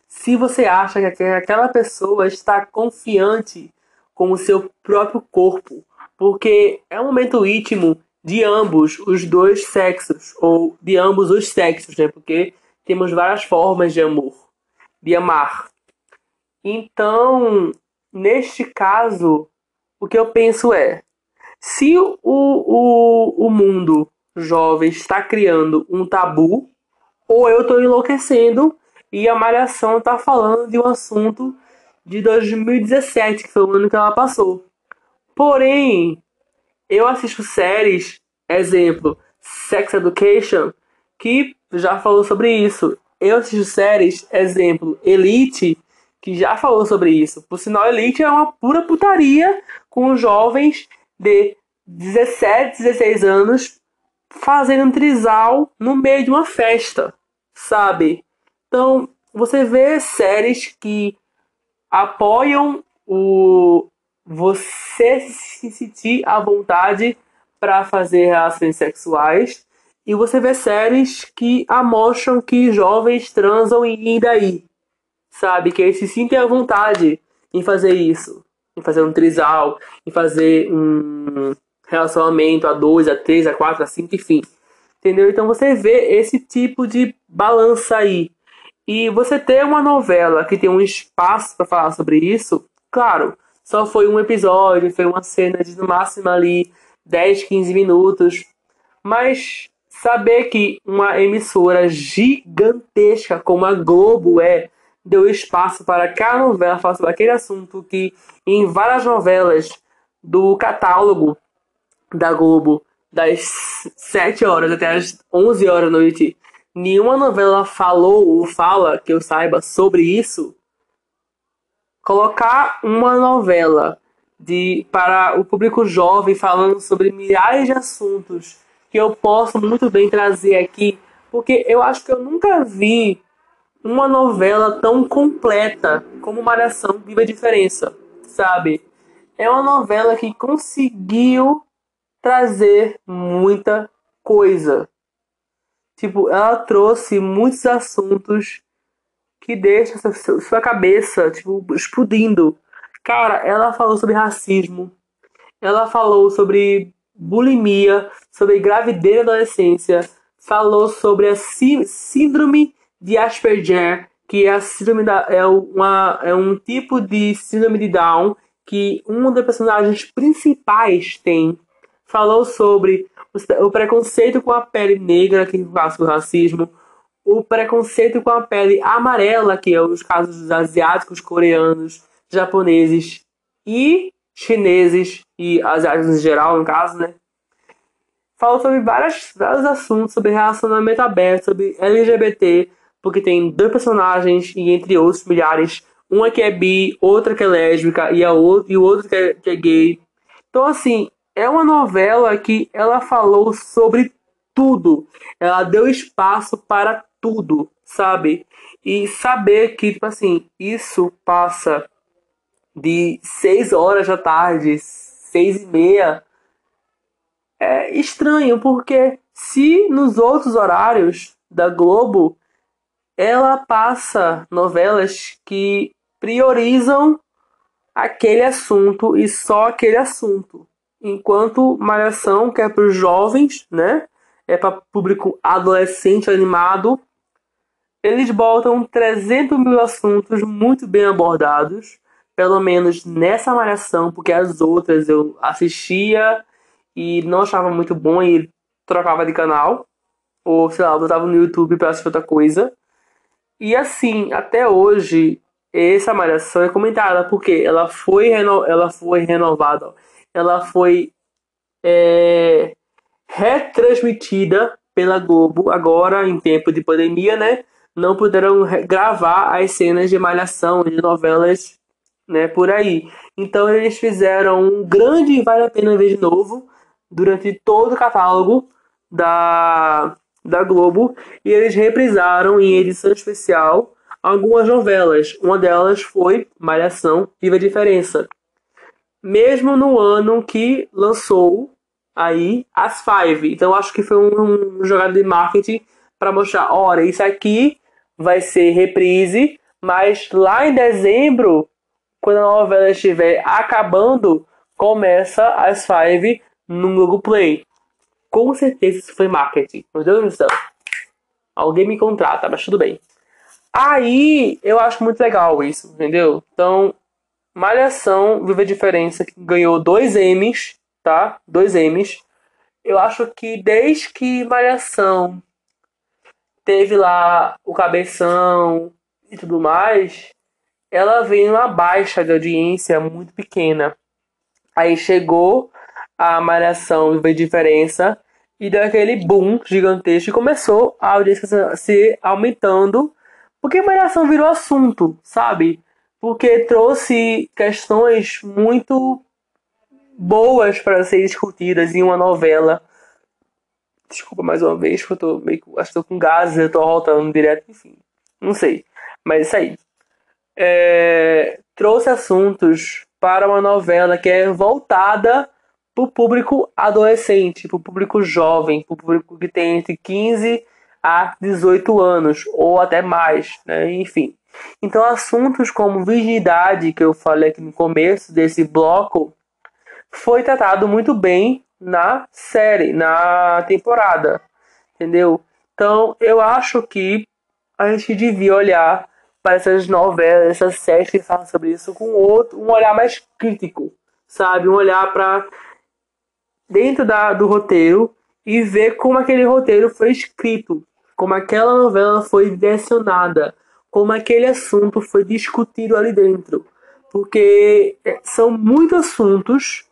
se você acha que aquela pessoa está confiante com o seu próprio corpo, porque é um momento íntimo de ambos os dois sexos, ou de ambos os sexos, né? Porque temos várias formas de amor, de amar. Então, neste caso, o que eu penso é: se o, o, o mundo jovem está criando um tabu, ou eu estou enlouquecendo e a Malhação está falando de um assunto de 2017, que foi o ano que ela passou. Porém, eu assisto séries, exemplo, Sex Education, que já falou sobre isso. Eu assisto séries, exemplo, Elite, que já falou sobre isso. Por sinal, Elite é uma pura putaria com jovens de 17, 16 anos fazendo um trisal no meio de uma festa, sabe? Então, você vê séries que apoiam o você se sentir à vontade para fazer relações sexuais e você vê séries que amostram que jovens transam e daí, sabe? Que eles se sentem à vontade em fazer isso, em fazer um trisal, em fazer um relacionamento a dois, a três, a quatro, a cinco, enfim. Entendeu? Então você vê esse tipo de balança aí. E você ter uma novela que tem um espaço para falar sobre isso, claro, só foi um episódio, foi uma cena de no máximo ali 10, 15 minutos. Mas saber que uma emissora gigantesca como a Globo é, deu espaço para que a novela falar sobre aquele assunto que em várias novelas do catálogo da Globo, das 7 horas até as 11 horas da noite, nenhuma novela falou ou fala que eu saiba sobre isso, colocar uma novela de para o público jovem falando sobre milhares de assuntos que eu posso muito bem trazer aqui Porque eu acho que eu nunca vi uma novela tão completa como Malhação Viva a Diferença, sabe? É uma novela que conseguiu trazer muita coisa. Tipo, ela trouxe muitos assuntos que deixam sua cabeça, tipo, explodindo. Cara, ela falou sobre racismo, ela falou sobre bulimia, sobre gravidez na adolescência, falou sobre a síndrome de Asperger, que é a síndrome da, é, uma, é um tipo de síndrome de Down que um dos personagens principais tem. Falou sobre o preconceito com a pele negra, que faz o racismo, o preconceito com a pele amarela, que é os casos dos asiáticos, coreanos, japoneses e chineses e asiáticos em geral, no caso, né? Falou sobre várias, vários assuntos, sobre relacionamento aberto, sobre LGBT, porque tem dois personagens e entre outros milhares, uma que é bi, outra que é lésbica e, a outra, e o outro que é, que é gay. Então, assim, é uma novela que ela falou sobre tudo. Ela deu espaço para tudo, sabe? E saber que, tipo assim, isso passa de 6 horas da tarde, 6 e meia, é estranho, porque se nos outros horários da Globo ela passa novelas que priorizam aquele assunto e só aquele assunto. Enquanto Malhação, que é para os jovens, né? É para público adolescente animado, eles botam 300 mil assuntos muito bem abordados, pelo menos nessa Malhação, porque as outras eu assistia e não achava muito bom e trocava de canal, ou sei lá, eu botava no YouTube para assistir outra coisa. E assim, até hoje, essa malhação é comentada porque ela foi, reno... ela foi renovada, ela foi é... retransmitida pela Globo agora em tempo de pandemia, né? Não puderam gravar as cenas de malhação, de novelas, né? Por aí. Então eles fizeram um grande Vale a Pena Ver de Novo durante todo o catálogo da da Globo e eles reprisaram em edição especial algumas novelas. Uma delas foi Malhação Viva a Diferença. Mesmo no ano que lançou aí as Five. Então acho que foi um, um jogada de marketing para mostrar, olha, isso aqui vai ser reprise, mas lá em dezembro, quando a novela estiver acabando, começa as Five no Google Play. Com certeza isso foi marketing. Meu Deus do céu. Alguém me contrata, mas tudo bem. Aí eu acho muito legal isso, entendeu? Então, Malhação Viva a Diferença ganhou dois M's, tá? Dois M's. Eu acho que desde que Malhação teve lá o cabeção e tudo mais, ela veio uma baixa de audiência muito pequena. Aí chegou a Malhação ver diferença e deu aquele boom gigantesco e começou a audiência se aumentando porque Malhação virou assunto, sabe? Porque trouxe questões muito boas para serem discutidas em uma novela. Desculpa mais uma vez, porque eu tô meio acho que tô com gases, eu tô voltando direto, enfim. Não sei. Mas isso aí. É, trouxe assuntos para uma novela que é voltada para o público adolescente, para o público jovem, para o público que tem entre 15 a 18 anos ou até mais, né? enfim. Então, assuntos como virgindade, que eu falei aqui no começo desse bloco, foi tratado muito bem na série, na temporada, entendeu? Então, eu acho que a gente devia olhar para essas novelas, essas séries que falam sobre isso com outro, um olhar mais crítico, sabe? Um olhar para dentro da, do roteiro e ver como aquele roteiro foi escrito, como aquela novela foi direcionada, como aquele assunto foi discutido ali dentro. Porque é, são muitos assuntos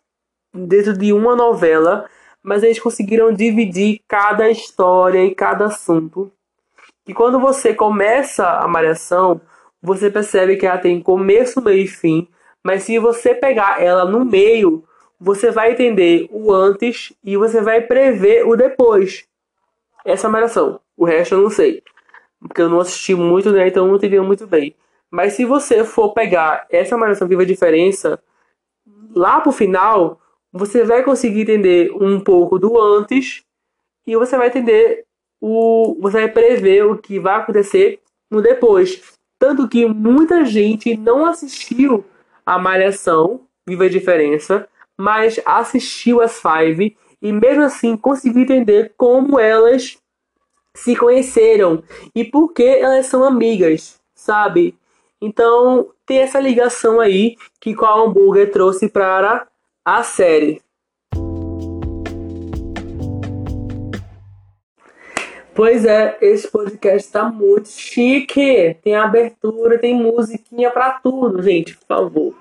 dentro de uma novela, mas eles conseguiram dividir cada história e cada assunto. E quando você começa a Malhação, você percebe que ela tem começo, meio e fim, mas se você pegar ela no meio, você vai entender o antes e você vai prever o depois. Essa é a. O resto eu não sei. Porque eu não assisti muito, né? Então eu não entendi muito bem. Mas se você for pegar essa Malhação Viva a Diferença, lá pro final, você vai conseguir entender um pouco do antes e você vai entender o. Você vai prever o que vai acontecer no depois. Tanto que muita gente não assistiu a Malhação Viva a Diferença, mas assistiu as Five e mesmo assim conseguiu entender como elas se conheceram e por que elas são amigas, sabe? Então tem essa ligação aí que o hambúrguer trouxe para a série. Pois é, esse podcast tá muito chique. Tem abertura, tem musiquinha para tudo, gente, por favor.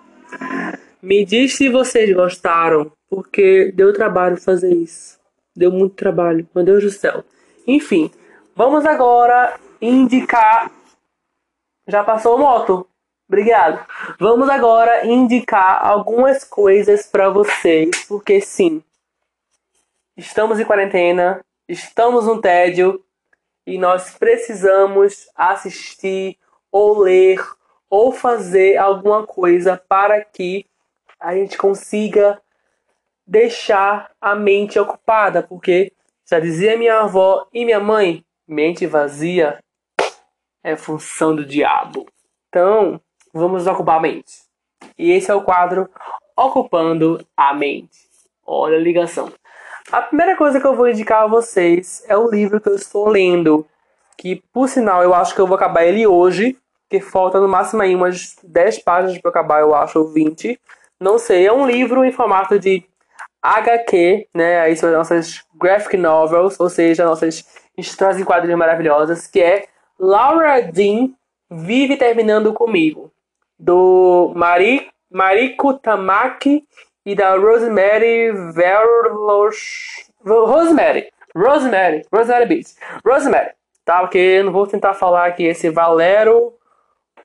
Me diz se vocês gostaram, porque deu trabalho fazer isso. Deu muito trabalho, meu Deus do céu. Enfim, vamos agora indicar. Já passou moto? Obrigado. Vamos agora indicar algumas coisas para vocês, porque sim, estamos em quarentena, estamos no tédio e nós precisamos assistir ou ler ou fazer alguma coisa para que a gente consiga deixar a mente ocupada, porque já dizia minha avó e minha mãe, mente vazia é função do diabo. Então, vamos ocupar a mente. E esse é o quadro Ocupando a Mente. Olha a ligação. A primeira coisa que eu vou indicar a vocês é o livro que eu estou lendo, que por sinal eu acho que eu vou acabar ele hoje, que falta no máximo aí umas 10 páginas para acabar, eu acho, ou 20. Não sei, é um livro em formato de HQ, né? Aí são as nossas graphic novels, ou seja, nossas histórias em quadrinhos maravilhosas, que é Laura Dean Vive Terminando Comigo, do Mari, Mariko Tamaki e da Rosemary Verlos... Rosemary. Rosemary. Rosemary Beats. Rosemary. Tá? Porque eu não vou tentar falar aqui esse Valero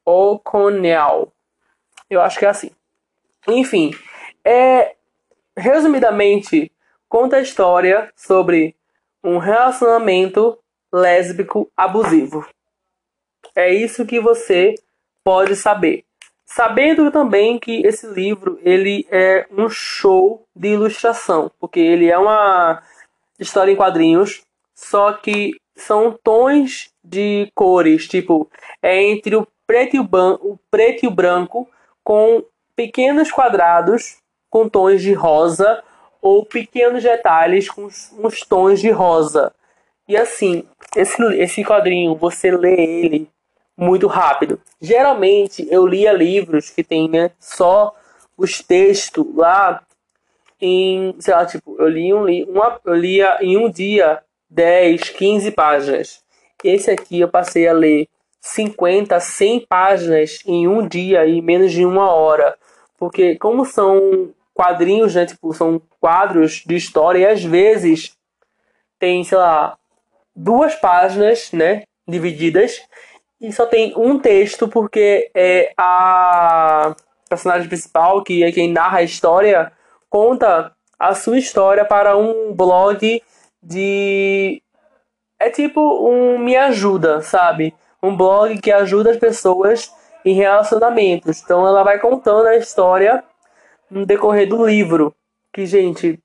O'Connell. Eu acho que é assim. Enfim. É... Resumidamente, conta a história sobre um relacionamento lésbico abusivo. É isso que você pode saber. Sabendo também que esse livro ele é um show de ilustração, porque ele é uma história em quadrinhos, só que são tons de cores, tipo, é entre o preto e o, o preto e o branco com pequenos quadrados com tons de rosa ou pequenos detalhes com uns tons de rosa. E assim, esse, esse quadrinho, você lê ele muito rápido. Geralmente eu lia livros que tem né, só os textos lá em, sei lá, tipo, eu li um uma, eu lia em um dia 10, 15 páginas. Esse aqui eu passei a ler 50, 100 páginas em um dia e menos de uma hora. Porque como são quadrinhos, né, tipo, são quadros de história e às vezes tem, sei lá, duas páginas, né, divididas e só tem um texto porque é a personagem principal, que é quem narra a história, conta a sua história para um blog de é tipo um me ajuda, sabe? Um blog que ajuda as pessoas em relacionamentos. Então ela vai contando a história no decorrer do livro. Que gente,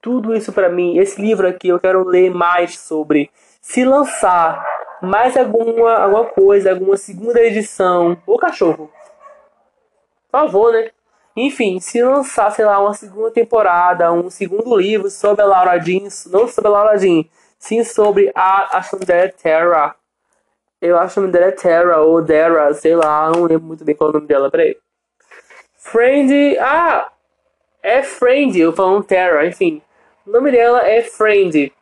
tudo isso para mim, esse livro aqui eu quero ler mais sobre. Se lançar mais alguma, alguma coisa, alguma segunda edição. Ô cachorro. Por favor, né? Enfim, se lançar, sei lá, uma segunda temporada, um segundo livro sobre a Laura Jean, não sobre a Laura Jean, sim sobre a, a Sandra Terra. Eu acho o nome dela é Terra ou Dara, sei lá, não lembro muito bem qual é o nome dela, peraí. Friend. Ah! É Friend, eu falo Terra, enfim. O nome dela é Friend.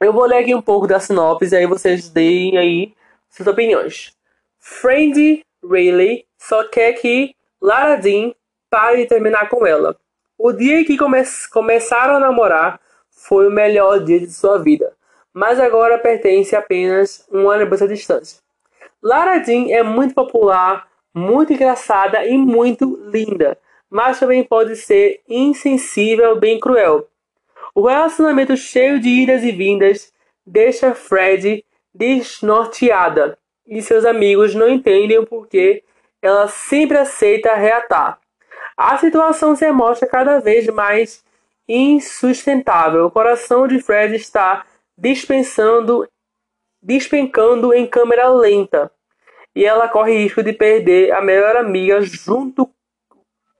Eu vou ler aqui um pouco da sinopse aí vocês deem aí suas opiniões. Friend Rayleigh só quer que Lara Dean pare de terminar com ela. O dia em que come começaram a namorar foi o melhor dia de sua vida, mas agora pertence apenas um ano de distância. Lara Jean é muito popular, muito engraçada e muito linda, mas também pode ser insensível bem cruel. O relacionamento cheio de idas e vindas deixa Fred desnorteada e seus amigos não entendem porque ela sempre aceita reatar. A situação se mostra cada vez mais insustentável. O coração de Fred está dispensando, despencando em câmera lenta e ela corre risco de perder a melhor amiga junto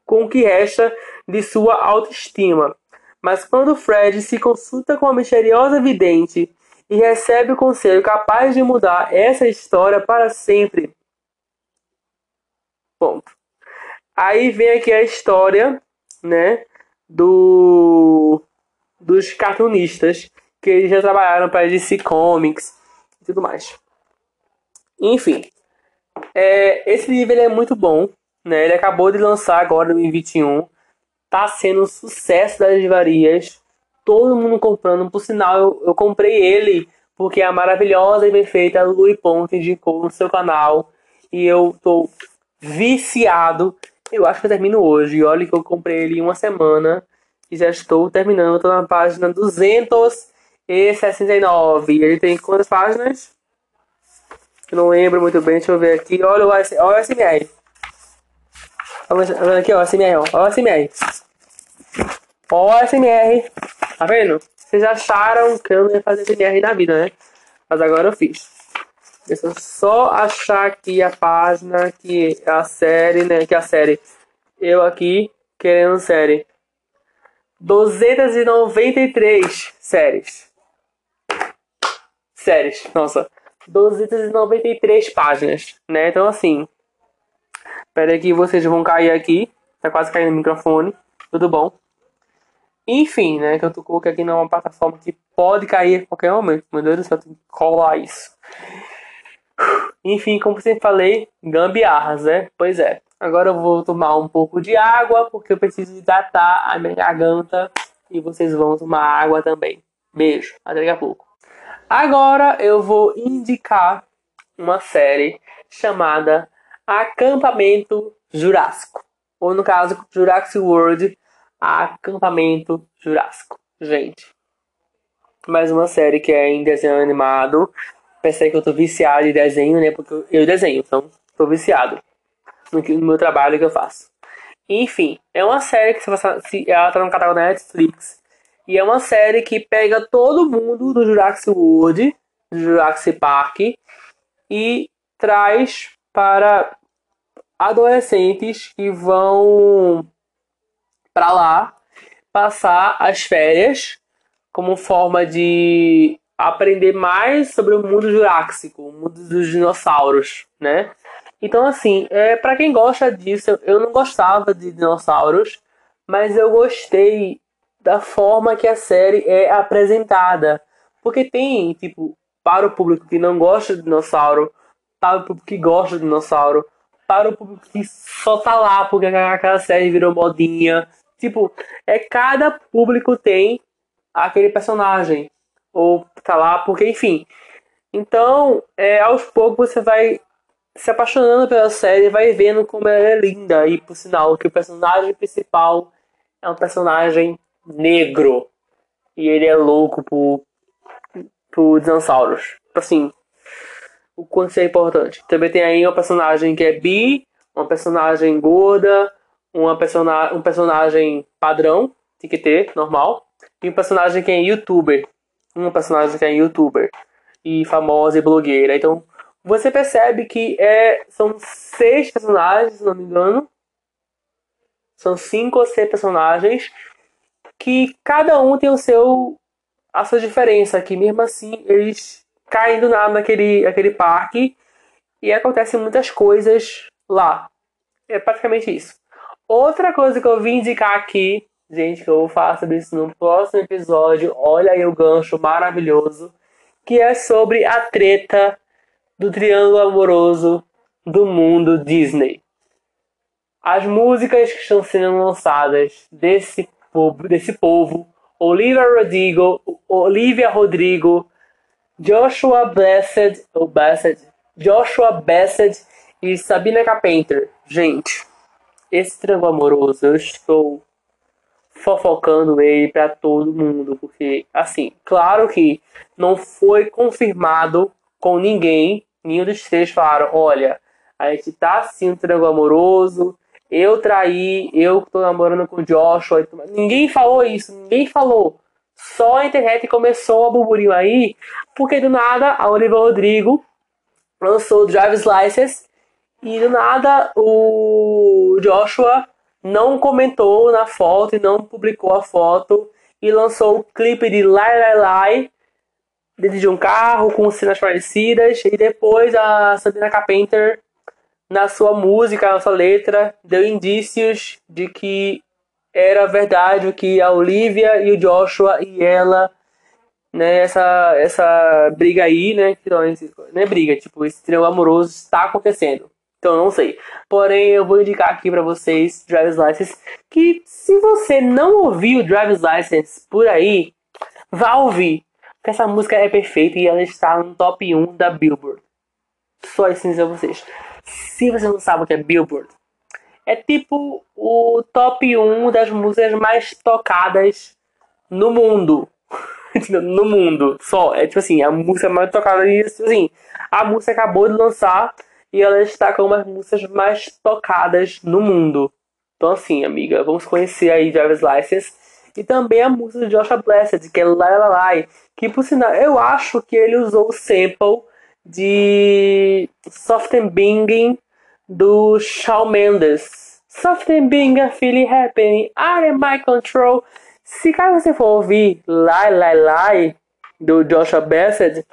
com o que resta de sua autoestima. Mas quando Fred se consulta com a misteriosa vidente e recebe o conselho capaz de mudar essa história para sempre. Ponto. Aí vem aqui a história, né, do dos cartunistas que eles já trabalharam para DC Comics e tudo mais. Enfim, é, esse livro é muito bom, né? Ele acabou de lançar agora em 2021. Tá sendo um sucesso das livrarias. Todo mundo comprando. Por sinal, eu, eu comprei ele porque a maravilhosa e perfeita Lui Ponte indicou no seu canal. E eu tô viciado. Eu acho que eu termino hoje. Olha que eu comprei ele em uma semana. E já estou terminando. Estou na página 269. Ele tem quantas páginas? Eu não lembro muito bem. Deixa eu ver aqui. Olha o, olha o SMR. Olha aqui, ó, SMR, ó. Olha o SMR. Olha o SMR. Tá vendo? Vocês acharam que eu não ia fazer SMR na vida, né? Mas agora eu fiz. Deixa eu só achar aqui a página que a série, né? Que a série. Eu aqui querendo série. 293 séries. Séries, nossa. 293 páginas, né? Então assim, Espera que vocês vão cair aqui. Tá quase caindo o microfone. Tudo bom? Enfim, né? Que eu tô colocando aqui numa plataforma que pode cair a qualquer momento. Meu Deus do céu, tem que colar isso. Enfim, como sempre falei, gambiarras, né? Pois é. Agora eu vou tomar um pouco de água, porque eu preciso hidratar a minha garganta. E vocês vão tomar água também. Beijo, até daqui a pouco. Agora eu vou indicar uma série chamada Acampamento Jurássico. Ou no caso, Jurassic World Acampamento Jurássico. Gente, mais uma série que é em desenho animado. Pensei que eu tô viciado em desenho, né? Porque eu desenho, então tô viciado no, no meu trabalho que eu faço. Enfim, é uma série que se, ela tá no catálogo da Netflix. E é uma série que pega todo mundo do Jurassic World, do Jurassic Park, e traz para adolescentes que vão para lá passar as férias como forma de aprender mais sobre o mundo jurássico, o mundo dos dinossauros, né? Então assim, é para quem gosta disso, eu não gostava de dinossauros, mas eu gostei da forma que a série é apresentada, porque tem tipo para o público que não gosta de dinossauro, para o público que gosta de dinossauro, para o público que só tá lá porque aquela série virou modinha. Tipo, é cada público tem aquele personagem. Ou tá lá porque, enfim. Então, é, aos poucos você vai se apaixonando pela série vai vendo como ela é linda. E por sinal, que o personagem principal é um personagem negro. E ele é louco por, por dinossauros. Assim, o quanto isso é importante. Também tem aí uma personagem que é bi, uma personagem gorda, uma persona um personagem padrão, tem que ter, normal, e um personagem que é youtuber. Uma personagem que é youtuber e famosa e blogueira. Então, você percebe que é, são seis personagens, se não me engano. São cinco ou seis personagens que cada um tem o seu a sua diferença, que mesmo assim eles caindo na, naquele aquele parque e acontecem muitas coisas lá. É praticamente isso. Outra coisa que eu vim indicar aqui, gente, que eu vou falar sobre isso no próximo episódio, olha aí o gancho maravilhoso, que é sobre a treta do triângulo amoroso do mundo Disney. As músicas que estão sendo lançadas desse desse povo Olivia Rodrigo, Olivia Rodrigo Joshua Bassett, ou Bassett, Joshua Bassett e Sabina Carpenter. Gente, esse triângulo amoroso, eu estou fofocando ele para todo mundo, porque, assim, claro que não foi confirmado com ninguém. Nenhum dos três falaram: olha, a gente tá assim um triângulo amoroso. Eu traí, eu tô namorando com o Joshua. Ninguém falou isso, ninguém falou. Só a internet começou a burburinho aí, porque do nada a Olivia Rodrigo lançou o Driver's License e do nada o Joshua não comentou na foto e não publicou a foto e lançou o clipe de Lai Lai Lai dentro de um carro com cenas parecidas e depois a Sabrina Carpenter na sua música, na sua letra, deu indícios de que era verdade o que a Olivia e o Joshua e ela, né, essa, essa briga aí, né, que não, não é briga, tipo, esse trio amoroso está acontecendo. Então não sei. Porém, eu vou indicar aqui para vocês Driver's License, que se você não ouviu Driver's License por aí, vá ouvir. Porque essa música é perfeita e ela está no top 1 da Billboard. Só assim dizer a vocês. Se você não sabe o que é Billboard, é tipo o top 1 das músicas mais tocadas no mundo. no mundo, só. É tipo assim, a música mais tocada e assim, a música acabou de lançar e ela está com umas músicas mais tocadas no mundo. Então assim, amiga, vamos conhecer aí Driver's License. E também a música de Joshua Blessed, que é La La La, que por sinal, eu acho que ele usou o sample de Soft and Binging do Shawn Mendes. Soft and Binging, Feel It Happening, Out of My Control. Se caso você for ouvir Lie, Lie, Lie do Joshua Bassett,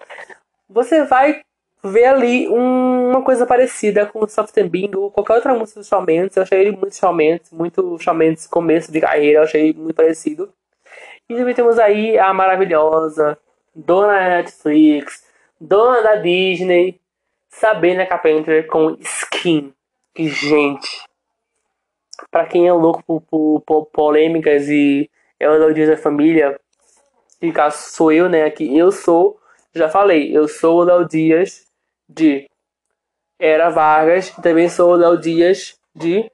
você vai ver ali um, uma coisa parecida com Soft and Bing ou qualquer outra música do Shawn Mendes. Eu achei ele muito Shawn Mendes, muito Shawn Mendes começo de carreira, eu achei muito parecido. E também temos aí a maravilhosa dona Netflix, dona da Disney, Sabrina Carpenter com Skin. Que, gente, para quem é louco por, por, por polêmicas e é Léo da família, que caso sou eu, né, aqui, eu sou, já falei, eu sou o Léo Dias de Era Vargas, também sou o Léo Dias de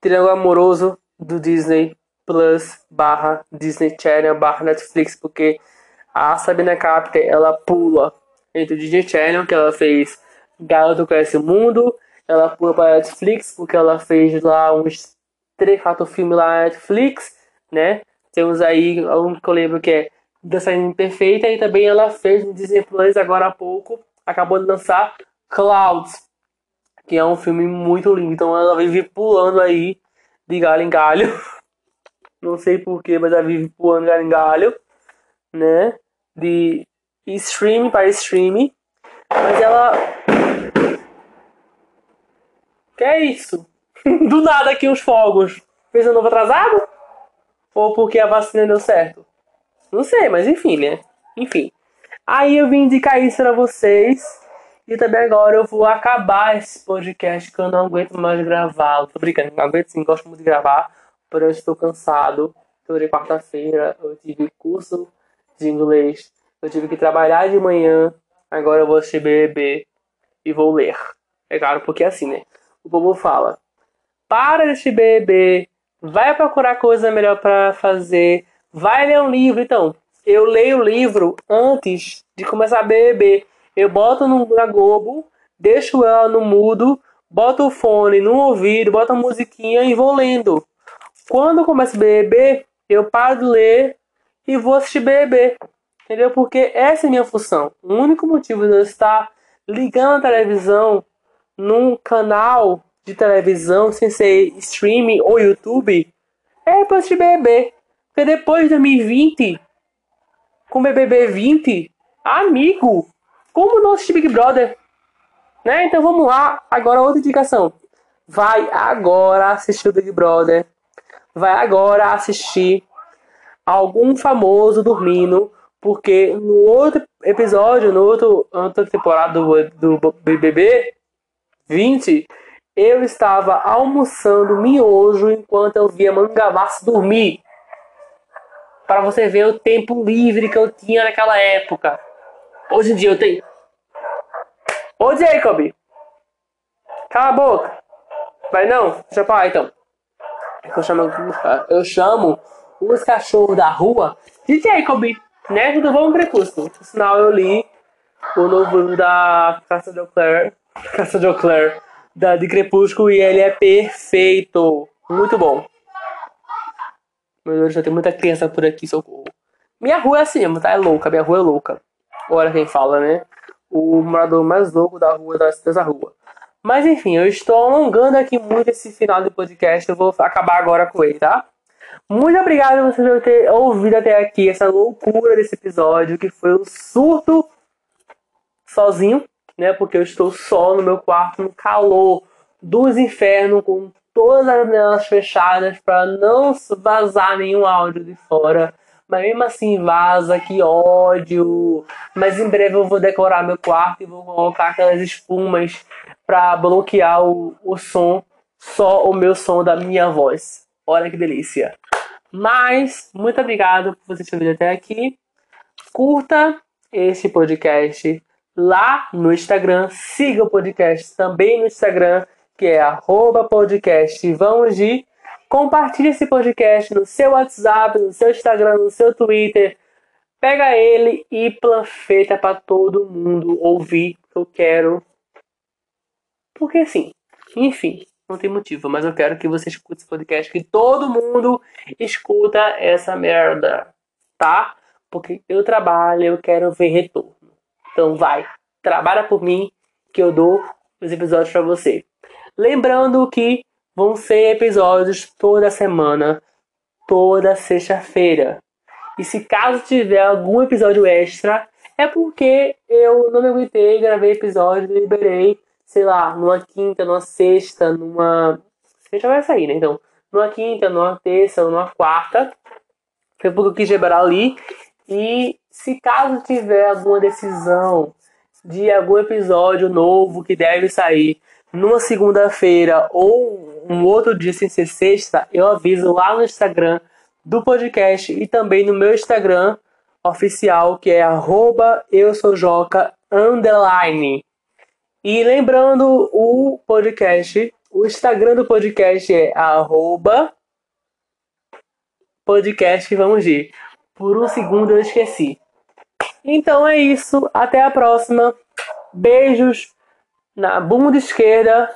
Triângulo Amoroso do Disney Plus barra Disney Channel barra Netflix, porque a Sabrina Carpenter, ela pula entre o Disney Channel, que ela fez Garoto Conhece o Mundo, ela pula para a Netflix, porque ela fez lá uns 3, 4 filmes lá na Netflix, né? Temos aí um que eu lembro que é Dançarina Perfeita, e também ela fez no Disney Plus agora há pouco, acabou de lançar Clouds, que é um filme muito lindo. Então ela vive pulando aí de galho em galho. Não sei porquê, mas ela vive pulando galho em galho, né? De stream para stream, mas ela. Que é isso? Do nada aqui os fogos. Fez um novo atrasado? Ou porque a vacina deu certo? Não sei, mas enfim, né? Enfim. Aí eu vim indicar isso pra vocês. E também agora eu vou acabar esse podcast que eu não aguento mais gravar. Tô brincando, não aguento sim, gosto muito de gravar. Porém eu estou cansado. Toda quarta-feira eu tive curso de inglês. Eu tive que trabalhar de manhã, agora eu vou assistir BBB e vou ler. É claro, porque é assim, né? O povo fala: para de assistir BBB, vai procurar coisa melhor para fazer, vai ler um livro. Então, eu leio o livro antes de começar a BBB. Eu boto no, na Globo, deixo ela no mudo, boto o fone no ouvido, boto a musiquinha e vou lendo. Quando começa a BBB, eu paro de ler e vou assistir BBB. Entendeu? Porque essa é minha função. O único motivo de eu estar ligando a televisão num canal de televisão sem ser streaming ou YouTube é para assistir BBB. Porque depois de 2020, com BBB 20, amigo, como não assistir Big Brother? Né? Então vamos lá. Agora outra indicação. Vai agora assistir o Big Brother. Vai agora assistir algum famoso dormindo, porque no outro episódio, no outro outra temporada do, do BBB 20, eu estava almoçando miojo enquanto eu via Mangavassi dormir. Para você ver o tempo livre que eu tinha naquela época. Hoje em dia eu tenho. Ô Jacob! Cala a boca! Vai não? Deixa falar então. É eu chamo, eu chamo os cachorros da rua de Jacob, né? Tudo bom, Crepúsculo? Por sinal, eu li o novo da Caça de Claire, Caça de Claire, da de Crepúsculo e ele é perfeito, muito bom. Meu Deus, já tem muita criança por aqui, socorro. Minha rua é assim, tá? É louca, minha rua é louca. Olha quem fala, né? O morador mais louco da rua dessa rua. Mas enfim, eu estou alongando aqui muito esse final do podcast. Eu vou acabar agora com ele, tá? Muito obrigado por você ter ouvido até aqui essa loucura desse episódio, que foi um surto sozinho, né? Porque eu estou só no meu quarto, no calor dos infernos, com todas as janelas fechadas para não vazar nenhum áudio de fora. Mas mesmo assim vaza, que ódio. Mas em breve eu vou decorar meu quarto e vou colocar aquelas espumas para bloquear o, o som, só o meu som da minha voz. Olha que delícia. Mas, muito obrigado por você ter vindo até aqui. Curta este podcast lá no Instagram. Siga o podcast também no Instagram, que é arroba podcast vamos de. Compartilhe esse podcast no seu WhatsApp, no seu Instagram, no seu Twitter. Pega ele e planfeta para todo mundo ouvir. Eu quero. Porque sim. Enfim, não tem motivo, mas eu quero que você escute esse podcast, que todo mundo escuta essa merda, tá? Porque eu trabalho, eu quero ver retorno. Então vai, trabalha por mim que eu dou os episódios para você. Lembrando que vão ser episódios toda semana, toda sexta-feira. E se caso tiver algum episódio extra, é porque eu não me aguentei, gravei episódio liberei, sei lá, numa quinta, numa sexta, numa. Sexta vai sair, né? Então, numa quinta, numa terça, numa quarta. Foi porque eu quis liberar ali. E se caso tiver alguma decisão de algum episódio novo que deve sair numa segunda-feira ou um outro dia sem ser sexta, eu aviso lá no Instagram do podcast e também no meu Instagram oficial, que é arroba eu sou Joca underline. E lembrando o podcast, o Instagram do podcast é arroba podcast vamos ir. Por um segundo eu esqueci. Então é isso. Até a próxima. Beijos na bunda esquerda.